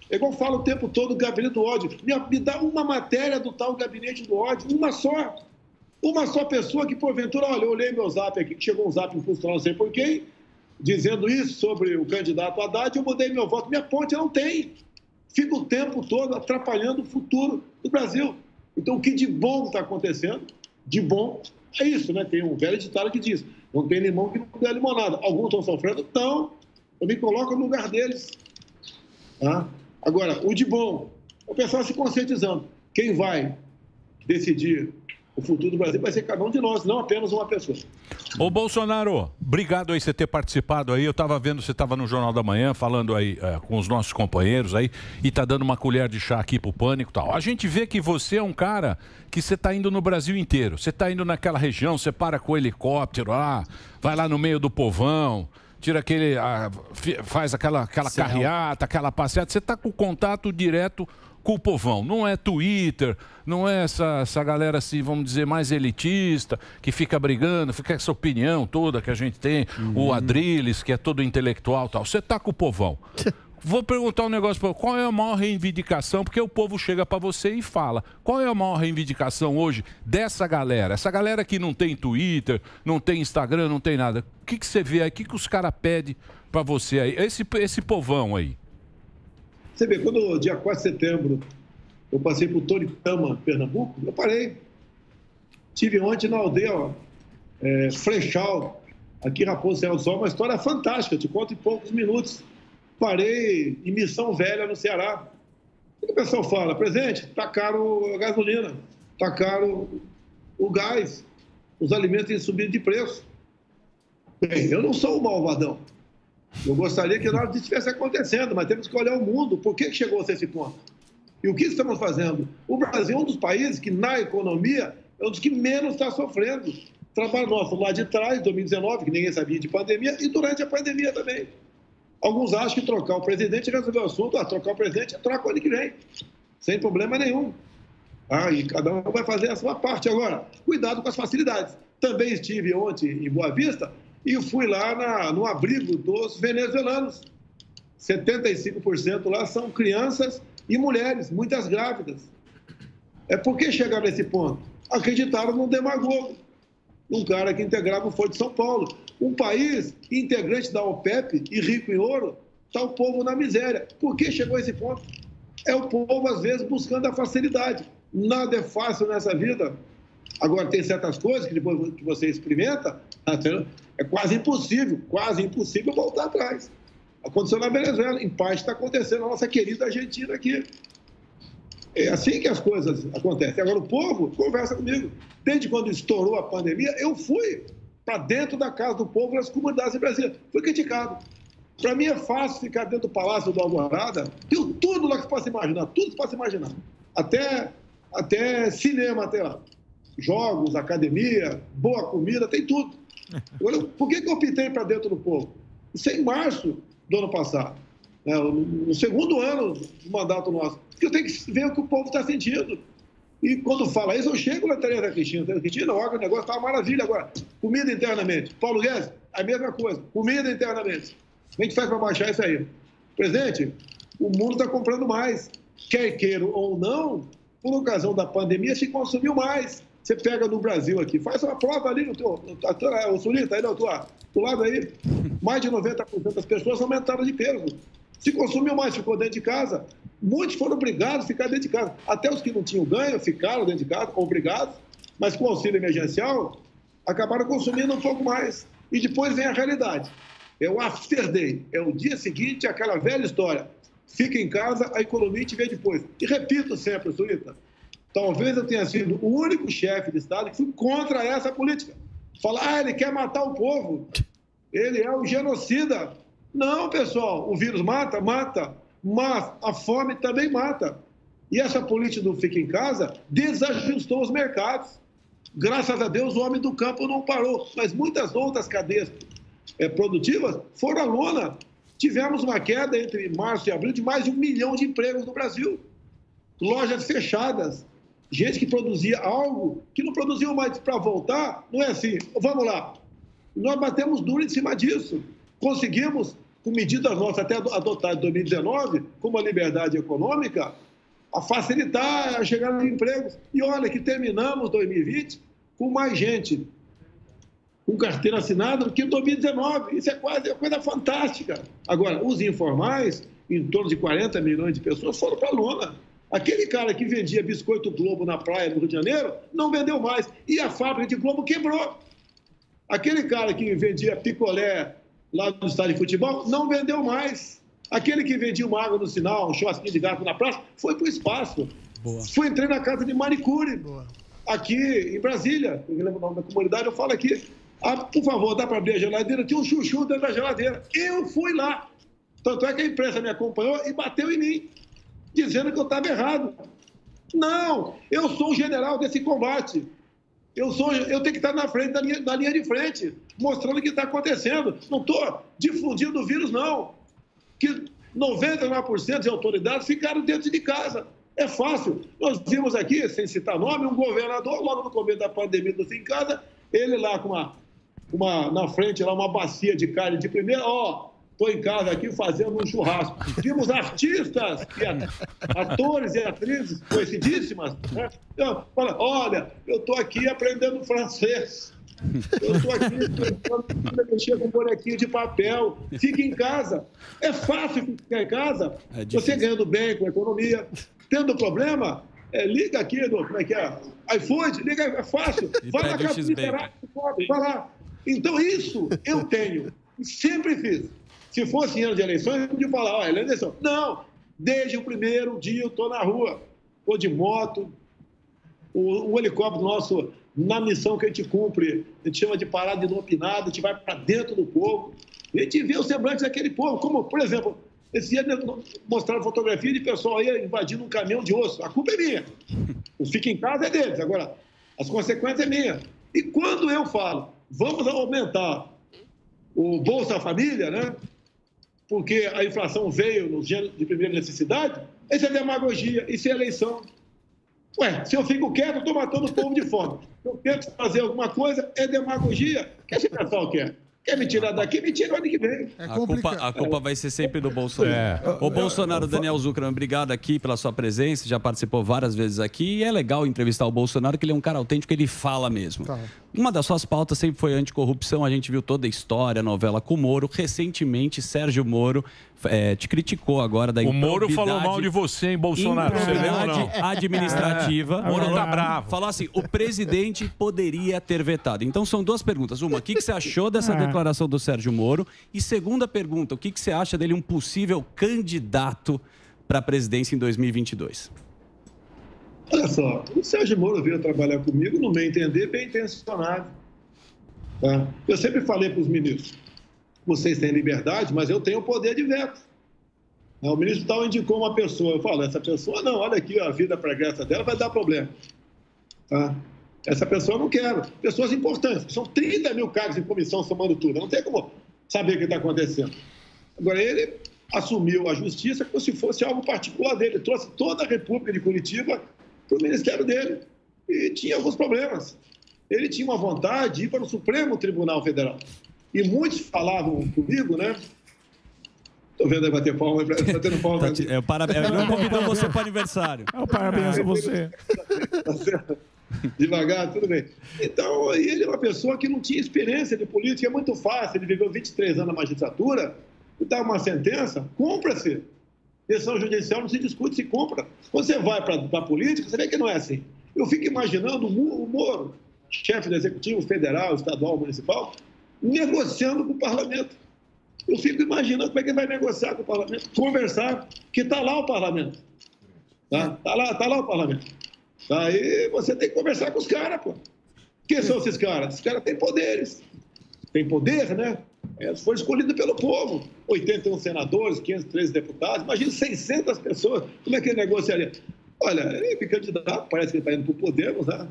É igual eu falo o tempo todo do gabinete do ódio. Me, me dá uma matéria do tal gabinete do ódio, uma só. Uma só pessoa que, porventura, olha, eu olhei meu zap aqui, que chegou um zap impulsionado, não sei por quem, dizendo isso sobre o candidato Haddad, eu mudei meu voto. Minha ponte não tem fica o tempo todo atrapalhando o futuro do Brasil. Então, o que de bom está acontecendo, de bom, é isso, né? Tem um velho ditado que diz: não tem limão que não dê limonada. Alguns estão sofrendo? Estão. Eu me coloco no lugar deles. Tá? Agora, o de bom, o pessoal se conscientizando. Quem vai decidir o futuro do Brasil vai ser cada um de nós, não apenas uma pessoa. Ô Bolsonaro, obrigado aí você ter participado aí. Eu estava vendo, você estava no Jornal da Manhã falando aí é, com os nossos companheiros aí e tá dando uma colher de chá aqui pro pânico e tal. A gente vê que você é um cara que você tá indo no Brasil inteiro. Você tá indo naquela região, você para com o helicóptero lá, vai lá no meio do povão tira aquele. faz aquela, aquela carreata, aquela passeata. Você está com contato direto com o povão. Não é Twitter, não é essa, essa galera assim, vamos dizer, mais elitista, que fica brigando, fica essa opinião toda que a gente tem, uhum. o Adrilles, que é todo intelectual tal. Você tá com o povão. Vou perguntar um negócio para qual é a maior reivindicação, porque o povo chega para você e fala. Qual é a maior reivindicação hoje dessa galera? Essa galera que não tem Twitter, não tem Instagram, não tem nada. O que, que você vê aí? O que, que os caras pedem para você aí? Esse, esse povão aí. Você vê, quando dia 4 de setembro eu passei por Toritama, Pernambuco, eu parei. Tive ontem na aldeia ó, é, Frechal, aqui Raposo Serra do Sol, uma história fantástica, te conto em poucos minutos. Parei em Missão Velha, no Ceará. O pessoal fala, presente, tá caro a gasolina, tá caro o gás, os alimentos têm subido de preço. Bem, eu não sou o malvadão. Eu gostaria que nada disso estivesse acontecendo, mas temos que olhar o mundo. Por que chegou a esse ponto? E o que estamos fazendo? O Brasil é um dos países que, na economia, é um dos que menos está sofrendo. Trabalho nosso lá de trás, 2019, que ninguém sabia de pandemia, e durante a pandemia também. Alguns acham que trocar o presidente resolveu o assunto. Ah, trocar o presidente, troca o ano que vem. Sem problema nenhum. Ah, e cada um vai fazer a sua parte. Agora, cuidado com as facilidades. Também estive ontem em Boa Vista e fui lá na, no abrigo dos venezuelanos. 75% lá são crianças e mulheres, muitas grávidas. É por que chegaram nesse ponto? Acreditaram num demagogo, um cara que integrava o Foro de São Paulo. Um país integrante da OPEP e rico em ouro, está o povo na miséria. Por que chegou a esse ponto? É o povo, às vezes, buscando a facilidade. Nada é fácil nessa vida. Agora, tem certas coisas que depois que você experimenta, é quase impossível, quase impossível voltar atrás. Aconteceu na Venezuela, em parte está acontecendo na nossa querida Argentina aqui. É assim que as coisas acontecem. Agora, o povo conversa comigo. Desde quando estourou a pandemia, eu fui para dentro da casa do povo nas comunidades Brasília. Fui criticado. Para mim é fácil ficar dentro do Palácio do Alvorada. Tem tudo lá que você possa imaginar, tudo que possa imaginar. Até, até cinema, até lá. Jogos, academia, boa comida, tem tudo. Por que, que eu optei para dentro do povo? Isso é em março do ano passado. É, no segundo ano do mandato nosso. Porque eu tenho que ver o que o povo está sentindo. E quando fala isso, eu chego na tarefa da Cristina. Cristina, olha, o negócio está uma maravilha agora. Comida internamente. Paulo Guedes, a mesma coisa. Comida internamente. A gente faz para baixar isso aí. Presidente, o mundo está comprando mais. Quer queira ou não, por ocasião da pandemia, se consumiu mais. Você pega no Brasil aqui, faz uma prova ali no teu. No, o Sulita, aí no teu, do lado aí, mais de 90% das pessoas aumentaram de peso. Se consumiu mais, ficou dentro de casa. Muitos foram obrigados a ficar dentro de casa. Até os que não tinham ganho ficaram dentro de casa, obrigados, mas com auxílio emergencial, acabaram consumindo um pouco mais. E depois vem a realidade. É o after day, é o dia seguinte, aquela velha história. Fica em casa, a economia te vê depois. E repito sempre, Sulita, talvez eu tenha sido o único chefe de Estado que fui contra essa política. Falar, ah, ele quer matar o povo, ele é um genocida. Não, pessoal, o vírus mata? Mata. Mas a fome também mata. E essa política do fica em casa desajustou os mercados. Graças a Deus, o homem do campo não parou. Mas muitas outras cadeias é, produtivas foram à lona. Tivemos uma queda entre março e abril de mais de um milhão de empregos no Brasil. Lojas fechadas. Gente que produzia algo que não produziam mais para voltar. Não é assim. Vamos lá. Nós batemos duro em cima disso. Conseguimos com medidas nossas até adotadas em 2019, como a liberdade econômica, a facilitar a chegada de empregos. E olha que terminamos 2020 com mais gente com carteira assinada do que em 2019. Isso é quase é coisa fantástica. Agora, os informais, em torno de 40 milhões de pessoas, foram para a lona. Aquele cara que vendia biscoito Globo na praia do Rio de Janeiro não vendeu mais. E a fábrica de Globo quebrou. Aquele cara que vendia picolé lá no estádio de futebol, não vendeu mais. Aquele que vendia uma água no sinal, um churrasquinho de gato na praça, foi para o espaço. Boa. Fui, entrei na casa de manicure, Boa. aqui em Brasília. Eu lembro o nome da comunidade, eu falo aqui. Ah, por favor, dá para abrir a geladeira? Tinha um chuchu dentro da geladeira. Eu fui lá. Tanto é que a imprensa me acompanhou e bateu em mim, dizendo que eu estava errado. Não, eu sou o general desse combate. Eu, sou, eu tenho que estar na frente da linha, da linha de frente, mostrando o que está acontecendo. Não estou difundindo o vírus, não. Que 99% de autoridades ficaram dentro de casa. É fácil. Nós vimos aqui, sem citar nome, um governador, logo no começo da pandemia do Fim Casa, ele lá com uma, uma, na frente, lá, uma bacia de carne de primeira, ó, estou em casa aqui fazendo um churrasco. Vimos artistas, atores e atrizes conhecidíssimas. Né? Então, fala, olha, eu estou aqui aprendendo francês. Eu estou aqui tentando mexer com um bonequinho de papel. Fique em casa. É fácil ficar em casa. É você ganhando bem com a economia. Tendo problema, é, liga aqui no. Como é que é? iFood, liga, é fácil. vai na casa vai lá. Então, isso eu tenho. Sempre fiz. Se fosse em ano de eleições, eu podia falar, olha, eleição. Não, desde o primeiro dia eu estou na rua, estou de moto, o, o, helicóptero nosso, na missão que a gente cumpre, a gente chama de parada inopinada, a gente vai para dentro do povo, a gente vê o semblante daquele povo, como, por exemplo, Esse dia mostraram fotografia de pessoal aí invadindo um caminhão de osso. A culpa é minha. O fica em casa é deles. Agora, as consequências é minha. E quando eu falo, vamos aumentar o Bolsa Família, né? Porque a inflação veio nos gêneros de primeira necessidade, isso é demagogia, isso é eleição. Ué, se eu fico quieto, eu estou matando o povo de fome. Se eu tento fazer alguma coisa, é demagogia. O que esse pessoal quer? Quer me tirar daqui? Me tira o ano que vem. É a, culpa, a culpa vai ser sempre do Bolsonaro. É. O Bolsonaro, Daniel Zuckerman, obrigado aqui pela sua presença. Já participou várias vezes aqui. E é legal entrevistar o Bolsonaro, que ele é um cara autêntico, ele fala mesmo. Tá. Uma das suas pautas sempre foi anticorrupção. A gente viu toda a história, a novela com o Moro. Recentemente, Sérgio Moro é, te criticou agora da O Moro falou mal de você, hein, Bolsonaro? Você viu, administrativa. É. Moro tá bravo. Falou assim, o presidente poderia ter vetado. Então, são duas perguntas. Uma, o que, que você achou dessa é. declaração do Sérgio Moro? E segunda pergunta, o que, que você acha dele um possível candidato para a presidência em 2022? Olha só, o Sérgio Moro veio trabalhar comigo, no meu entender, bem intencionado. Tá? Eu sempre falei para os ministros, vocês têm liberdade, mas eu tenho poder de veto. O ministro tal indicou uma pessoa, eu falo, essa pessoa não, olha aqui, a vida pregressa dela vai dar problema. Tá? Essa pessoa eu não quero. Pessoas importantes, são 30 mil cargos em comissão somando tudo, não tem como saber o que está acontecendo. Agora, ele assumiu a justiça como se fosse algo particular dele, ele trouxe toda a República de Curitiba para o ministério dele. E tinha alguns problemas. Ele tinha uma vontade de ir para o Supremo Tribunal Federal. E muitos falavam comigo, né? Estou vendo aí bater palma, batendo palma. tá, é, parabéns. Não convidou você para o aniversário. É o parabéns a você. Tá? Devagar, tudo bem. Então, ele é uma pessoa que não tinha experiência de política, é muito fácil. Ele viveu 23 anos na magistratura, e dá uma sentença, compra-se. Decisão judicial não se discute, se compra. Você vai para a política, você vê que não é assim. Eu fico imaginando o Moro, chefe do executivo federal, estadual, municipal, negociando com o parlamento. Eu fico imaginando como é que ele vai negociar com o parlamento, conversar, que está lá o parlamento. Está tá lá, tá lá o parlamento. Aí você tem que conversar com os caras, pô. Quem são esses caras? Esses caras têm poderes. Tem poder, né? É, foi escolhido pelo povo. 81 senadores, 513 deputados, imagina 600 pessoas. Como é que ele negociaria? Olha, ele é candidato, parece que ele está indo para o Podemos, né?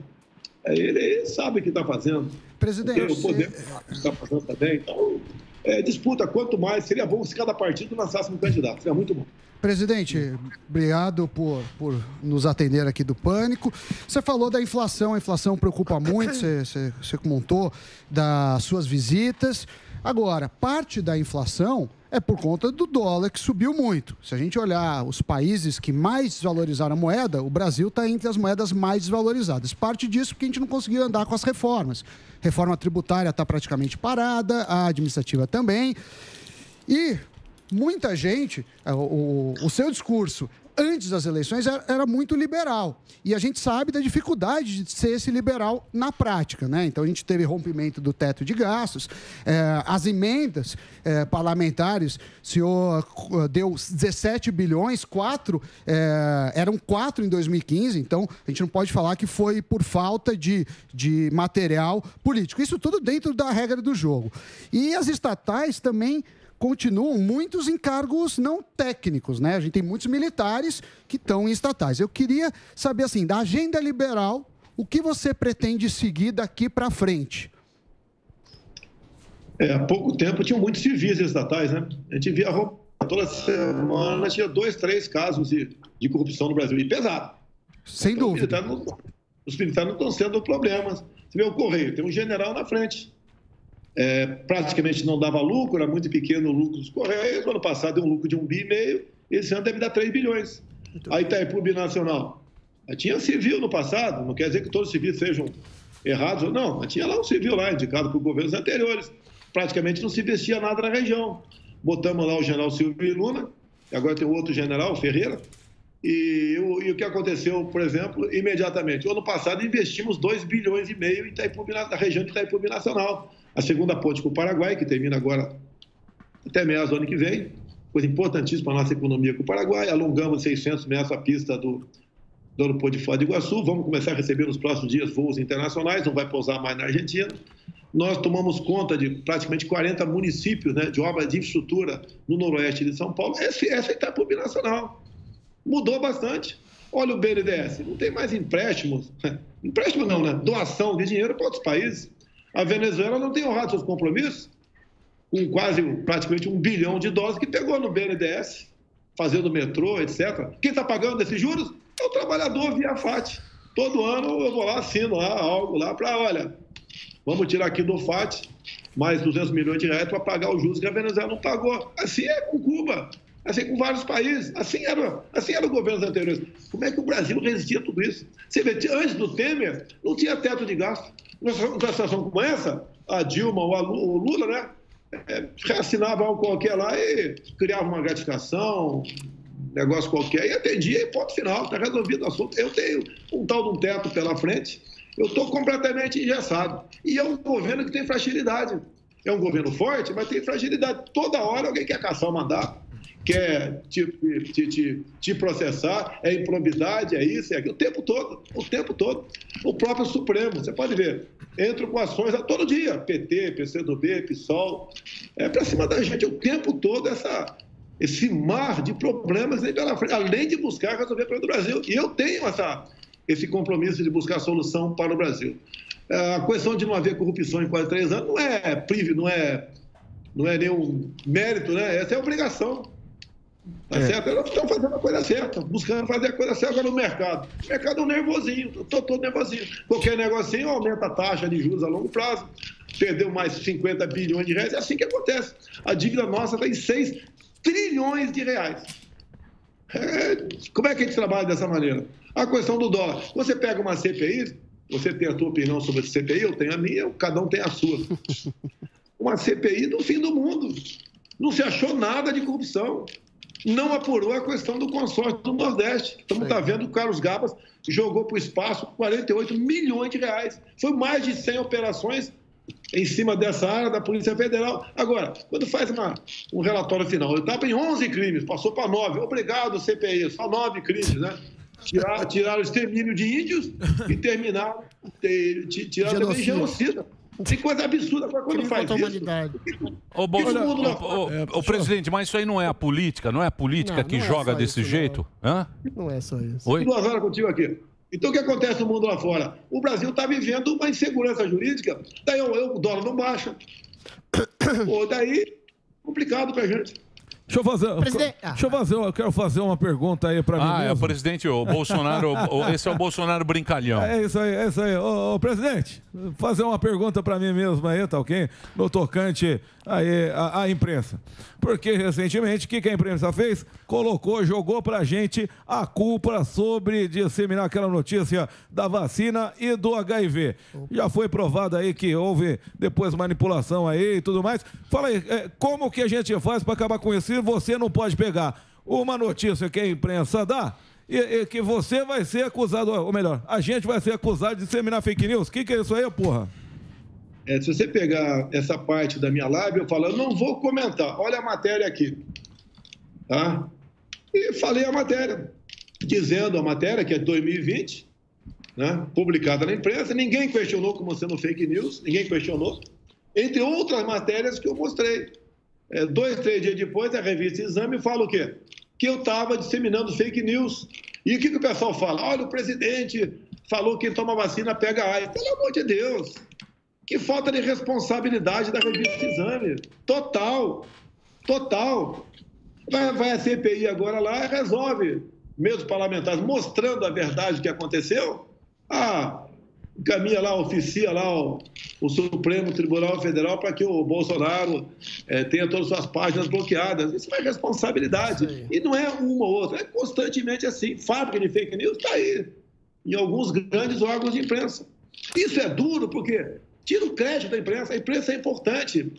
É, ele sabe o que está fazendo. Presidente. O Podemos está fazendo também. Então, é, disputa, quanto mais, seria bom se cada partido lançasse um candidato, seria muito bom. Presidente, obrigado por, por nos atender aqui do Pânico. Você falou da inflação, a inflação preocupa muito, você, você, você montou das suas visitas. Agora, parte da inflação é por conta do dólar que subiu muito. Se a gente olhar os países que mais desvalorizaram a moeda, o Brasil está entre as moedas mais desvalorizadas. Parte disso porque a gente não conseguiu andar com as reformas. Reforma tributária está praticamente parada, a administrativa também. E muita gente, o, o, o seu discurso antes das eleições era, era, muito liberal. E a gente sabe da dificuldade de ser esse liberal na prática. Né? Então a gente teve rompimento do teto de gastos, é, as emendas é, parlamentares, o senhor eh, deu 17 bilhões, quatro, eram quatro em 2015, então a gente não pode falar que foi por falta de, de material político. Isso tudo dentro da regra do jogo. E as estatais também continuam muitos encargos não técnicos, né? A gente tem muitos militares que estão em estatais. Eu queria saber, assim, da agenda liberal, o que você pretende seguir daqui para frente? É, há pouco tempo tinham muitos civis estatais, né? A gente via toda semana, tinha dois, três casos de, de corrupção no Brasil, e pesado. Sem então, dúvida. Os militares, não, os militares não estão sendo problemas. Você vê o Correio, tem um general na frente é, praticamente não dava lucro, era muito pequeno o lucro dos Correios. No ano passado deu um lucro de um bi e meio, esse ano deve dar 3 bilhões. Aí Itaipu Binacional. Tinha civil no passado, não quer dizer que todos os civis sejam errados, não, mas tinha lá um civil lá, indicado por governos anteriores. Praticamente não se investia nada na região. Botamos lá o general Silvio Luna, agora tem outro general, Ferreira, e, e, o que aconteceu, por exemplo, imediatamente? O ano passado investimos 2 bilhões e meio em Itaipu, na região de Itaipu Binacional a segunda ponte com o Paraguai, que termina agora até meados do ano que vem, coisa importantíssima para a nossa economia com o Paraguai. Alongamos 600 metros a pista do, do aeroporto de Foz do Iguaçu. Vamos começar a receber nos próximos dias voos internacionais, não vai pousar mais na Argentina. Nós tomamos conta de praticamente 40 municípios né, de obras de infraestrutura no noroeste de São Paulo. Essa, essa etapa binacional. Mudou bastante. Olha o BNDES, não tem mais empréstimos. Empréstimo não, né? Doação de dinheiro para outros países. A Venezuela não tem honrado seus compromissos, com quase praticamente um bilhão de dólares que pegou no BNDES, fazendo metrô, etc. Quem está pagando esses juros é o trabalhador via FAT. Todo ano eu vou lá, assino lá algo lá para, olha, vamos tirar aqui do FAT mais 200 milhões de reais para pagar os juros que a Venezuela não pagou. Assim é com Cuba assim com vários países. Assim era, assim era o governo anteriores. Como é que o Brasil resistia a tudo isso? Você vê, antes do Temer, não tinha teto de gasto. Numa situação como essa, a Dilma ou o Lula, né? É, reassinava algo qualquer lá e criava uma gratificação, negócio qualquer, e atendia e ponto final, está resolvido o assunto. Eu tenho um tal de um teto pela frente, eu estou completamente engessado. E é um governo que tem fragilidade. É um governo forte, mas tem fragilidade. Toda hora alguém quer caçar o mandato quer te, te, te, te, processar, é improvidade, é isso, é aquilo, o tempo todo, o tempo todo. O próprio Supremo, você pode ver, entra com ações a todo dia, PT, PCdoB, PSOL, é para cima da gente o tempo todo essa, esse mar de problemas além de buscar resolver para o Brasil. E eu tenho essa, esse compromisso de buscar solução para o Brasil. É, a questão de não haver corrupção em quase três anos não é privê, não é, não é nenhum mérito, né? Essa é obrigação. Tá é. certo? Elas estão fazendo a coisa certa, buscando fazer a coisa certa no mercado. O mercado é nervosinho, estou todo nervosinho. Qualquer negocinho aumenta a taxa de juros a longo prazo, perdeu mais 50 bilhões de reais, é assim que acontece. A dívida nossa está em 6 trilhões de reais. É, como é que a gente trabalha dessa maneira? A questão do dólar. Você pega uma CPI, você tem a sua opinião sobre a CPI, eu tenho a minha, cada um tem a sua. Uma CPI do fim do mundo. Não se achou nada de corrupção não apurou a questão do consórcio do Nordeste. Estamos tá vendo que o Carlos Gabas jogou para o espaço 48 milhões de reais. Foi mais de 100 operações em cima dessa área da Polícia Federal. Agora, quando faz uma, um relatório final, ele estava em 11 crimes, passou para 9. Obrigado, CPI, só 9 crimes, né? Tiraram, tiraram o extermínio de índios e terminaram, tiraram também genocida. Tem coisa absurda quando faz isso. Humanidade. Ô, bom, o presidente, mas isso aí não é a política, não é a política não, que não é joga desse isso, jeito? Não. Hã? não é só isso. Oi? Duas horas contigo aqui. Então, o que acontece no mundo lá fora? O Brasil está vivendo uma insegurança jurídica, daí o dólar não baixa. Pô, daí, complicado para a gente. Deixa eu fazer, Presidente... deixa eu fazer, eu quero fazer uma pergunta aí para mim. Ah, mesmo. é o presidente, o Bolsonaro, o, esse é o Bolsonaro brincalhão. É isso aí, é isso aí. Ô, ô presidente, fazer uma pergunta para mim mesmo aí, tá ok? No tocante aí, a, a imprensa. Porque recentemente, o que, que a imprensa fez? Colocou, jogou pra gente a culpa sobre disseminar aquela notícia da vacina e do HIV. Já foi provado aí que houve depois manipulação aí e tudo mais. Fala aí, é, como que a gente faz para acabar com isso? E você não pode pegar uma notícia que a imprensa dá e, e, que você vai ser acusado, ou melhor, a gente vai ser acusado de disseminar fake news. O que, que é isso aí, porra? É, se você pegar essa parte da minha live, eu falo, eu não vou comentar. Olha a matéria aqui. Tá? E falei a matéria, dizendo a matéria, que é de 2020, né, publicada na imprensa, ninguém questionou como sendo fake news, ninguém questionou, entre outras matérias que eu mostrei. É, dois, três dias depois, a revista Exame fala o quê? Que eu estava disseminando fake news. E o que, que o pessoal fala? Olha, o presidente falou que quem toma vacina pega AIDS. Pelo amor de Deus! Que falta de responsabilidade da revista Exame. Total. Total. Vai, vai a CPI agora lá e resolve, mesmo parlamentares, mostrando a verdade que aconteceu. Ah, encaminha lá, oficia lá o, o Supremo Tribunal Federal para que o Bolsonaro é, tenha todas as suas páginas bloqueadas. Isso é responsabilidade. E não é uma ou outra, é constantemente assim. Fábrica de fake news está aí, em alguns grandes órgãos de imprensa. Isso é duro porque tira o crédito da imprensa. A imprensa é importante.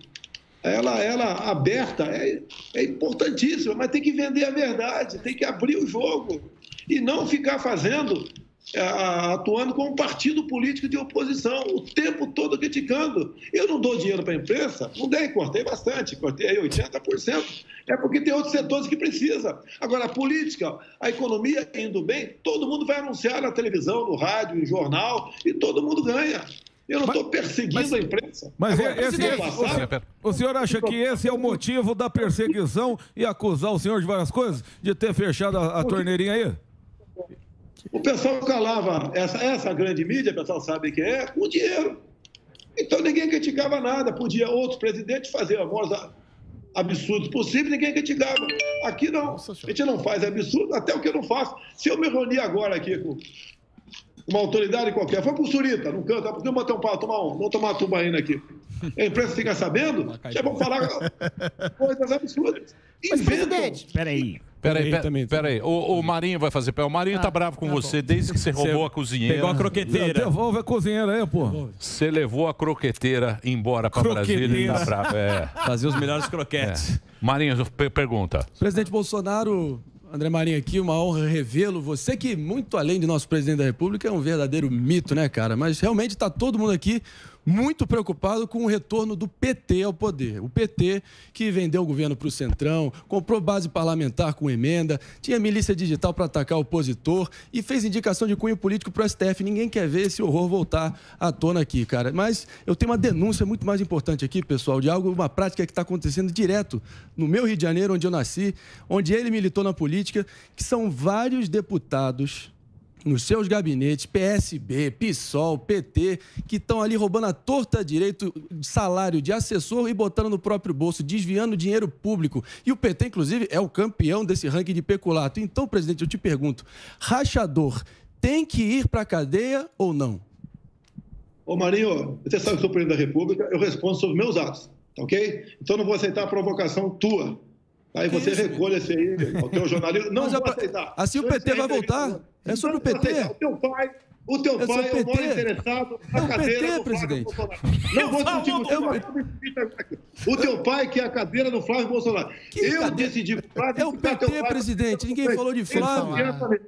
Ela, ela aberta é, é importantíssima, mas tem que vender a verdade, tem que abrir o jogo e não ficar fazendo é, atuando como partido político de oposição, o tempo todo criticando. Eu não dou dinheiro para a imprensa, não dei, cortei bastante, cortei aí 80%, é porque tem outros setores que precisam. Agora, a política, a economia indo bem, todo mundo vai anunciar na televisão, no rádio, em jornal, e todo mundo ganha. Eu não estou perseguindo a imprensa. Mas Agora, esse, esse- passado- o, senhor acha que esse é o motivo da perseguição e acusar o senhor de várias coisas? De ter fechado a, a torneirinha aí? O pessoal calava essa, essa grande mídia, o pessoal sabe que é, com dinheiro. Então ninguém criticava nada. Podia outros presidentes fazer os maiores a- absurdos possíveis, ninguém criticava. Aqui não. A gente não faz absurdo, até o que eu não faço. Se eu me reunir agora aqui com uma autoridade qualquer, foi pro Surita, no canto, porque eu bater um pau, tomar um, vou tomar uma tubaína aqui. A imprensa fica sabendo, já vão falar coisas absurdas. Mas, presidente, Peraí. Peraí, peraí, peraí. O, o Marinho vai fazer pé. O Marinho tá bravo com você desde que você roubou a cozinheira. pegou a croqueteira. Devolve a cozinheira aí, pô. Você levou a croqueteira embora pra Brasília e tá bravo. É. Fazer os melhores croquetes. É. Marinho, per- pergunta. Presidente Bolsonaro, André Marinho aqui, uma honra revê-lo. Você que, muito além de nosso presidente da República, é um verdadeiro mito, né, cara? Mas realmente está todo mundo aqui muito preocupado com o retorno do PT ao poder. O PT que vendeu o governo para o Centrão, comprou base parlamentar com emenda, tinha milícia digital para atacar o opositor e fez indicação de cunho político para o STF. Ninguém quer ver esse horror voltar à tona aqui, cara. Mas eu tenho uma denúncia muito mais importante aqui, pessoal, de algo, uma prática que está acontecendo direto no meu Rio de Janeiro, onde eu nasci, onde ele militou na política, que são vários deputados nos seus gabinetes, PSB, PSOL, PT, que estão ali roubando a torta direito de salário de assessor e botando no próprio bolso, desviando dinheiro público. E o PT, inclusive, é o campeão desse ranking de peculato. Então, presidente, eu te pergunto: rachador tem que ir para a cadeia ou não? Ô Marinho, você sabe que sou presidente da República, eu respondo sobre meus atos, tá ok? Então não vou aceitar a provocação tua. Aí você recolha esse aí, o teu jornalismo. Não vou é aceitar. assim o PT vai voltar? É sobre o vou PT? O teu pai, o teu É pai é o o maior interessado É na o cadeira PT, do presidente. Flávio Bolsonaro. Não vou discutir com você. O teu pai que é a cadeira do Flávio Bolsonaro. eu decidi o Flávio É o teu PT, presidente. Ninguém falou de Flávio.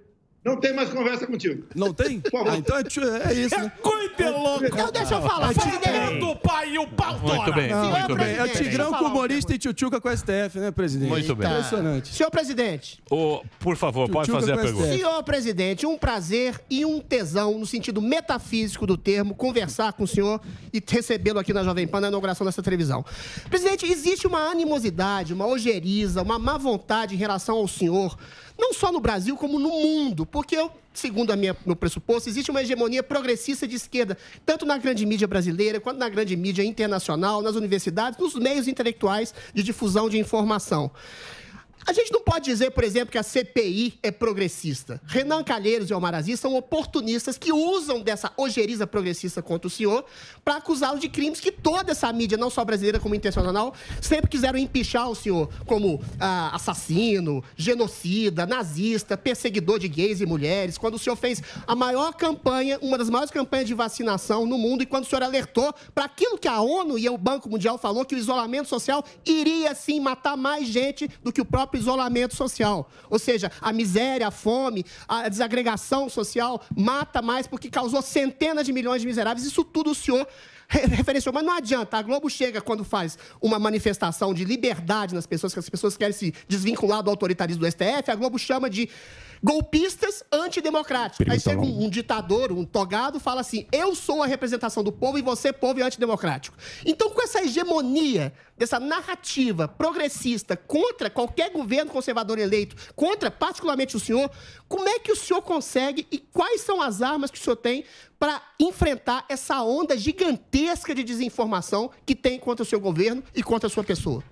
Não tem mais conversa contigo. Não tem? Ah, então é, tio- é isso, né? Coite louco! Então deixa eu falar. É Tigrão do pai e o pau Muito bem, Senhor muito bem. É o Tigrão com um humorista e tchutchuca com o STF, né, presidente? Muito bem. Impressionante. Senhor presidente. Ô, por favor, pode fazer a pergunta. Senhor presidente, um prazer e um tesão, no sentido metafísico do termo, conversar com o senhor e recebê-lo aqui na Jovem Pan na inauguração dessa televisão. Presidente, existe uma animosidade, uma ojeriza, uma má vontade em relação ao senhor, não só no Brasil, como no mundo, porque eu. Segundo a minha, meu pressuposto, existe uma hegemonia progressista de esquerda, tanto na grande mídia brasileira, quanto na grande mídia internacional, nas universidades, nos meios intelectuais de difusão de informação. A gente não pode dizer, por exemplo, que a CPI é progressista. Renan Calheiros e Omar Aziz são oportunistas que usam dessa ojeriza progressista contra o senhor para acusá-lo de crimes que toda essa mídia, não só brasileira como internacional, sempre quiseram empichar o senhor como ah, assassino, genocida, nazista, perseguidor de gays e mulheres, quando o senhor fez a maior campanha, uma das maiores campanhas de vacinação no mundo e quando o senhor alertou para aquilo que a ONU e o Banco Mundial falou que o isolamento social iria sim matar mais gente do que o próprio isolamento social. Ou seja, a miséria, a fome, a desagregação social mata mais porque causou centenas de milhões de miseráveis. Isso tudo o senhor re- referenciou. Mas não adianta. A Globo chega quando faz uma manifestação de liberdade nas pessoas, que as pessoas querem se desvincular do autoritarismo do STF, a Globo chama de golpistas antidemocráticos. Aí chega um, um ditador, um togado, fala assim: eu sou a representação do povo e você, povo, é antidemocrático. Então, com essa hegemonia dessa narrativa progressista contra qualquer governo conservador eleito, contra particularmente o senhor, como é que o senhor consegue e quais são as armas que o senhor tem para enfrentar essa onda gigantesca de desinformação que tem contra o seu governo e contra a sua pessoa?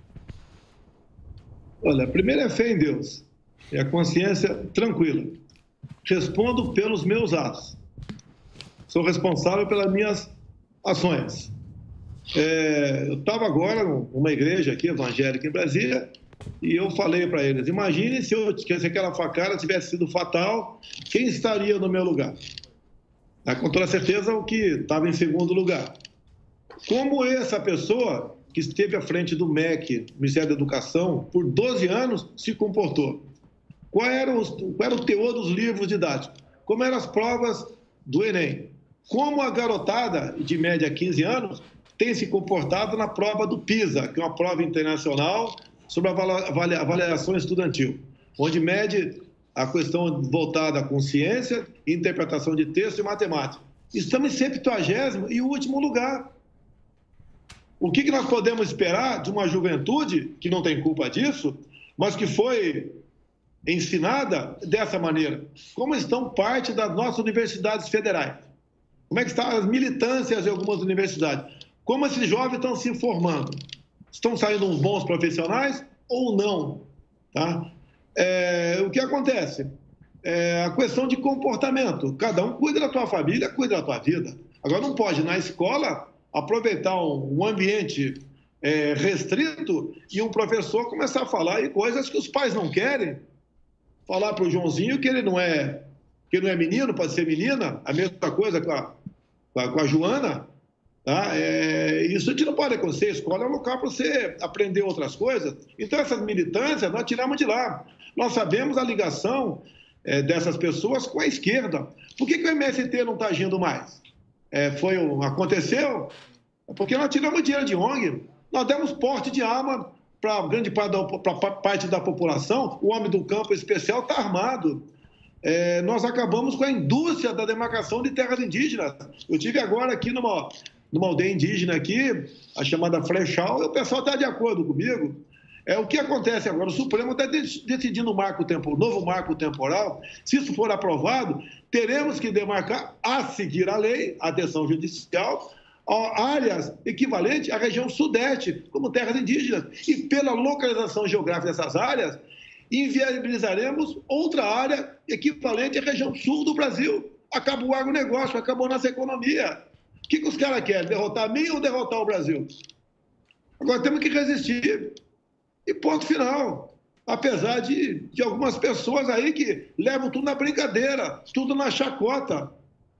Olha, primeiro é fé em Deus. É a consciência tranquila. Respondo pelos meus atos. Sou responsável pelas minhas ações. É, eu estava agora numa igreja aqui, evangélica em Brasília, e eu falei para eles: imagine se, eu, se aquela facada tivesse sido fatal, quem estaria no meu lugar? Ah, com toda certeza, o que estava em segundo lugar. Como essa pessoa que esteve à frente do MEC, Ministério da Educação, por 12 anos, se comportou? Qual era, os, qual era o teor dos livros didáticos? Como eram as provas do Enem? Como a garotada de média 15 anos tem se comportado na prova do PISA, que é uma prova internacional sobre a avalia- avaliação estudantil, onde mede a questão voltada com ciência, interpretação de texto e matemática. Estamos em 70 e último lugar. O que, que nós podemos esperar de uma juventude que não tem culpa disso, mas que foi ensinada dessa maneira? Como estão parte das nossas universidades federais? Como é que estão as militâncias em algumas universidades? Como esses jovens estão se formando? Estão saindo uns bons profissionais ou não? Tá? É, o que acontece? É a questão de comportamento. Cada um cuida da tua família, cuida da tua vida. Agora, não pode, na escola, aproveitar um, ambiente é, restrito e um professor começar a falar coisas que os pais não querem. Falar para o Joãozinho que ele não é que não é menino, pode ser menina, a mesma coisa com a, com a Joana. Tá? É, isso a gente não pode acontecer. A escola é um local para você aprender outras coisas. Então, essas militâncias nós tiramos de lá. Nós sabemos a ligação é, dessas pessoas com a esquerda. Por que, que o MST não está agindo mais? É, foi um, aconteceu porque nós tiramos dinheiro de ONG, nós demos porte de arma para grande parte da, parte da população, o homem do campo especial está armado. É, nós acabamos com a indústria da demarcação de terras indígenas. Eu tive agora aqui numa, numa aldeia indígena aqui, a chamada Flechal, e o pessoal está de acordo comigo. É o que acontece agora. O Supremo está decidindo um marco tempo, novo marco temporal. Se isso for aprovado, teremos que demarcar, a seguir a lei, a decisão judicial, áreas equivalentes à região sudeste, como terras indígenas. E pela localização geográfica dessas áreas, inviabilizaremos outra área equivalente à região sul do Brasil. Acabou o agronegócio, acabou nossa economia. O que, que os caras querem? Derrotar mim ou derrotar o Brasil? Agora temos que resistir. E ponto final. Apesar de, de algumas pessoas aí que levam tudo na brincadeira, tudo na chacota,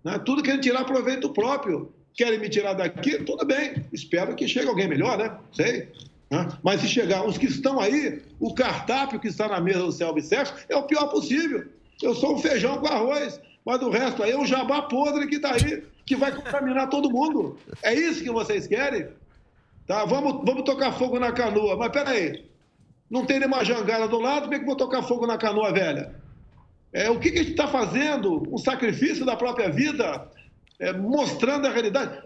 né? tudo querendo tirar proveito próprio. Querem me tirar daqui? Tudo bem. Espero que chegue alguém melhor, né? Sei. Né? Mas se chegar os que estão aí, o cartápio que está na mesa do Self-Service é o pior possível. Eu sou um feijão com arroz, mas o resto aí é um jabá podre que está aí, que vai contaminar todo mundo. É isso que vocês querem? Tá? Vamos, vamos tocar fogo na canoa. Mas peraí, não tem nenhuma jangada do lado, como é que vou tocar fogo na canoa velha? É, o que, que a gente está fazendo? Um sacrifício da própria vida, é, mostrando a realidade.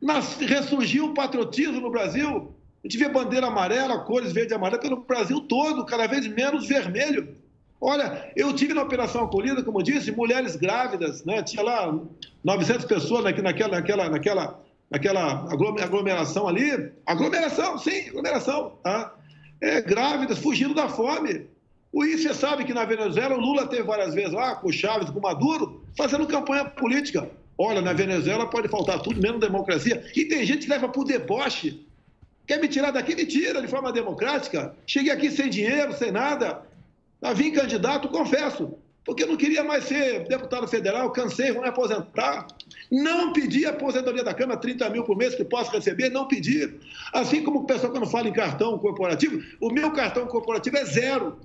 Nas, ressurgiu o patriotismo no Brasil. A gente vê bandeira amarela, cores verde e amarela pelo Brasil todo, cada vez menos vermelho. Olha, eu tive na Operação Acolhida, como eu disse, mulheres grávidas, né? Tinha lá 900 pessoas naquela, naquela, naquela, naquela aglomeração ali. Aglomeração, sim, aglomeração. Tá? é, grávidas, fugindo da fome. O I, você sabe que na Venezuela o Lula teve várias vezes lá, com o Chaves, com o Maduro, fazendo campanha política. Olha, na Venezuela pode faltar tudo, menos democracia. E tem gente que leva por deboche. Quer me tirar daqui? Me tira de forma democrática. Cheguei aqui sem dinheiro, sem nada. Vim candidato, confesso porque não queria mais ser deputado federal, cansei, vou me aposentar. Não pedi a aposentadoria da Câmara, 30 mil por mês que posso receber, não pedi. Assim como o pessoal quando fala em cartão corporativo, o meu cartão corporativo é zero.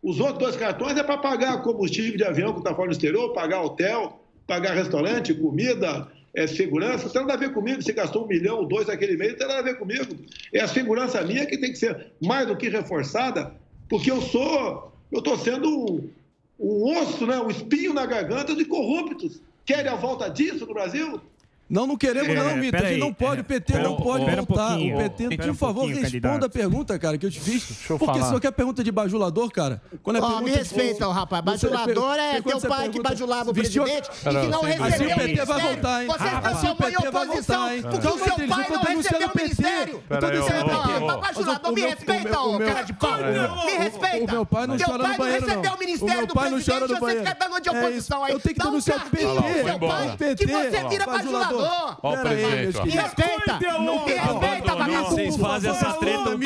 Os outros dois cartões é para pagar combustível de avião que está fora do exterior, pagar hotel, pagar restaurante, comida, é, segurança. Não tem nada a ver comigo se gastou um milhão ou dois naquele mês, não tem nada a ver comigo. É a segurança minha que tem que ser mais do que reforçada, porque eu sou, eu estou sendo um osso, né, um espinho na garganta de corruptos. Querem a volta disso no Brasil? Não, não queremos, É, não, Mito. A gente não pode, o PT não pode pera um voltar. pouquinho, o PT, pera por um favor, responda candidato. a pergunta, cara, que eu te fiz. eu Porque falar. se você quer pergunta de bajulador, cara, quando é Ó, pergunta me respeita, de... rapaz. Bajulador é quando teu pai que bajulava o vestiu a- presidente e Pera, que não recebeu assim o o PT vai ministério. voltar, hein? Você Ah, transformou assim o em oposição porque o seu pai tô não recebeu o o ministério. Eu tô Pera o. Mas, bajulador, O me respeita, o ô, cara de pau. Pera. Me respeita. O meu pai não chora pai no banheiro, não recebeu o ministério O do presidente, no você fica dando de É oposição isso. aí. Eu tenho que um denunciar o PT. pai, PT. que você vira bajulador. Ó o Pera aí, presidente, meus ó. Me queridos. respeita. Me respeita, Não, vagabundo. Vocês fazem essa treta, o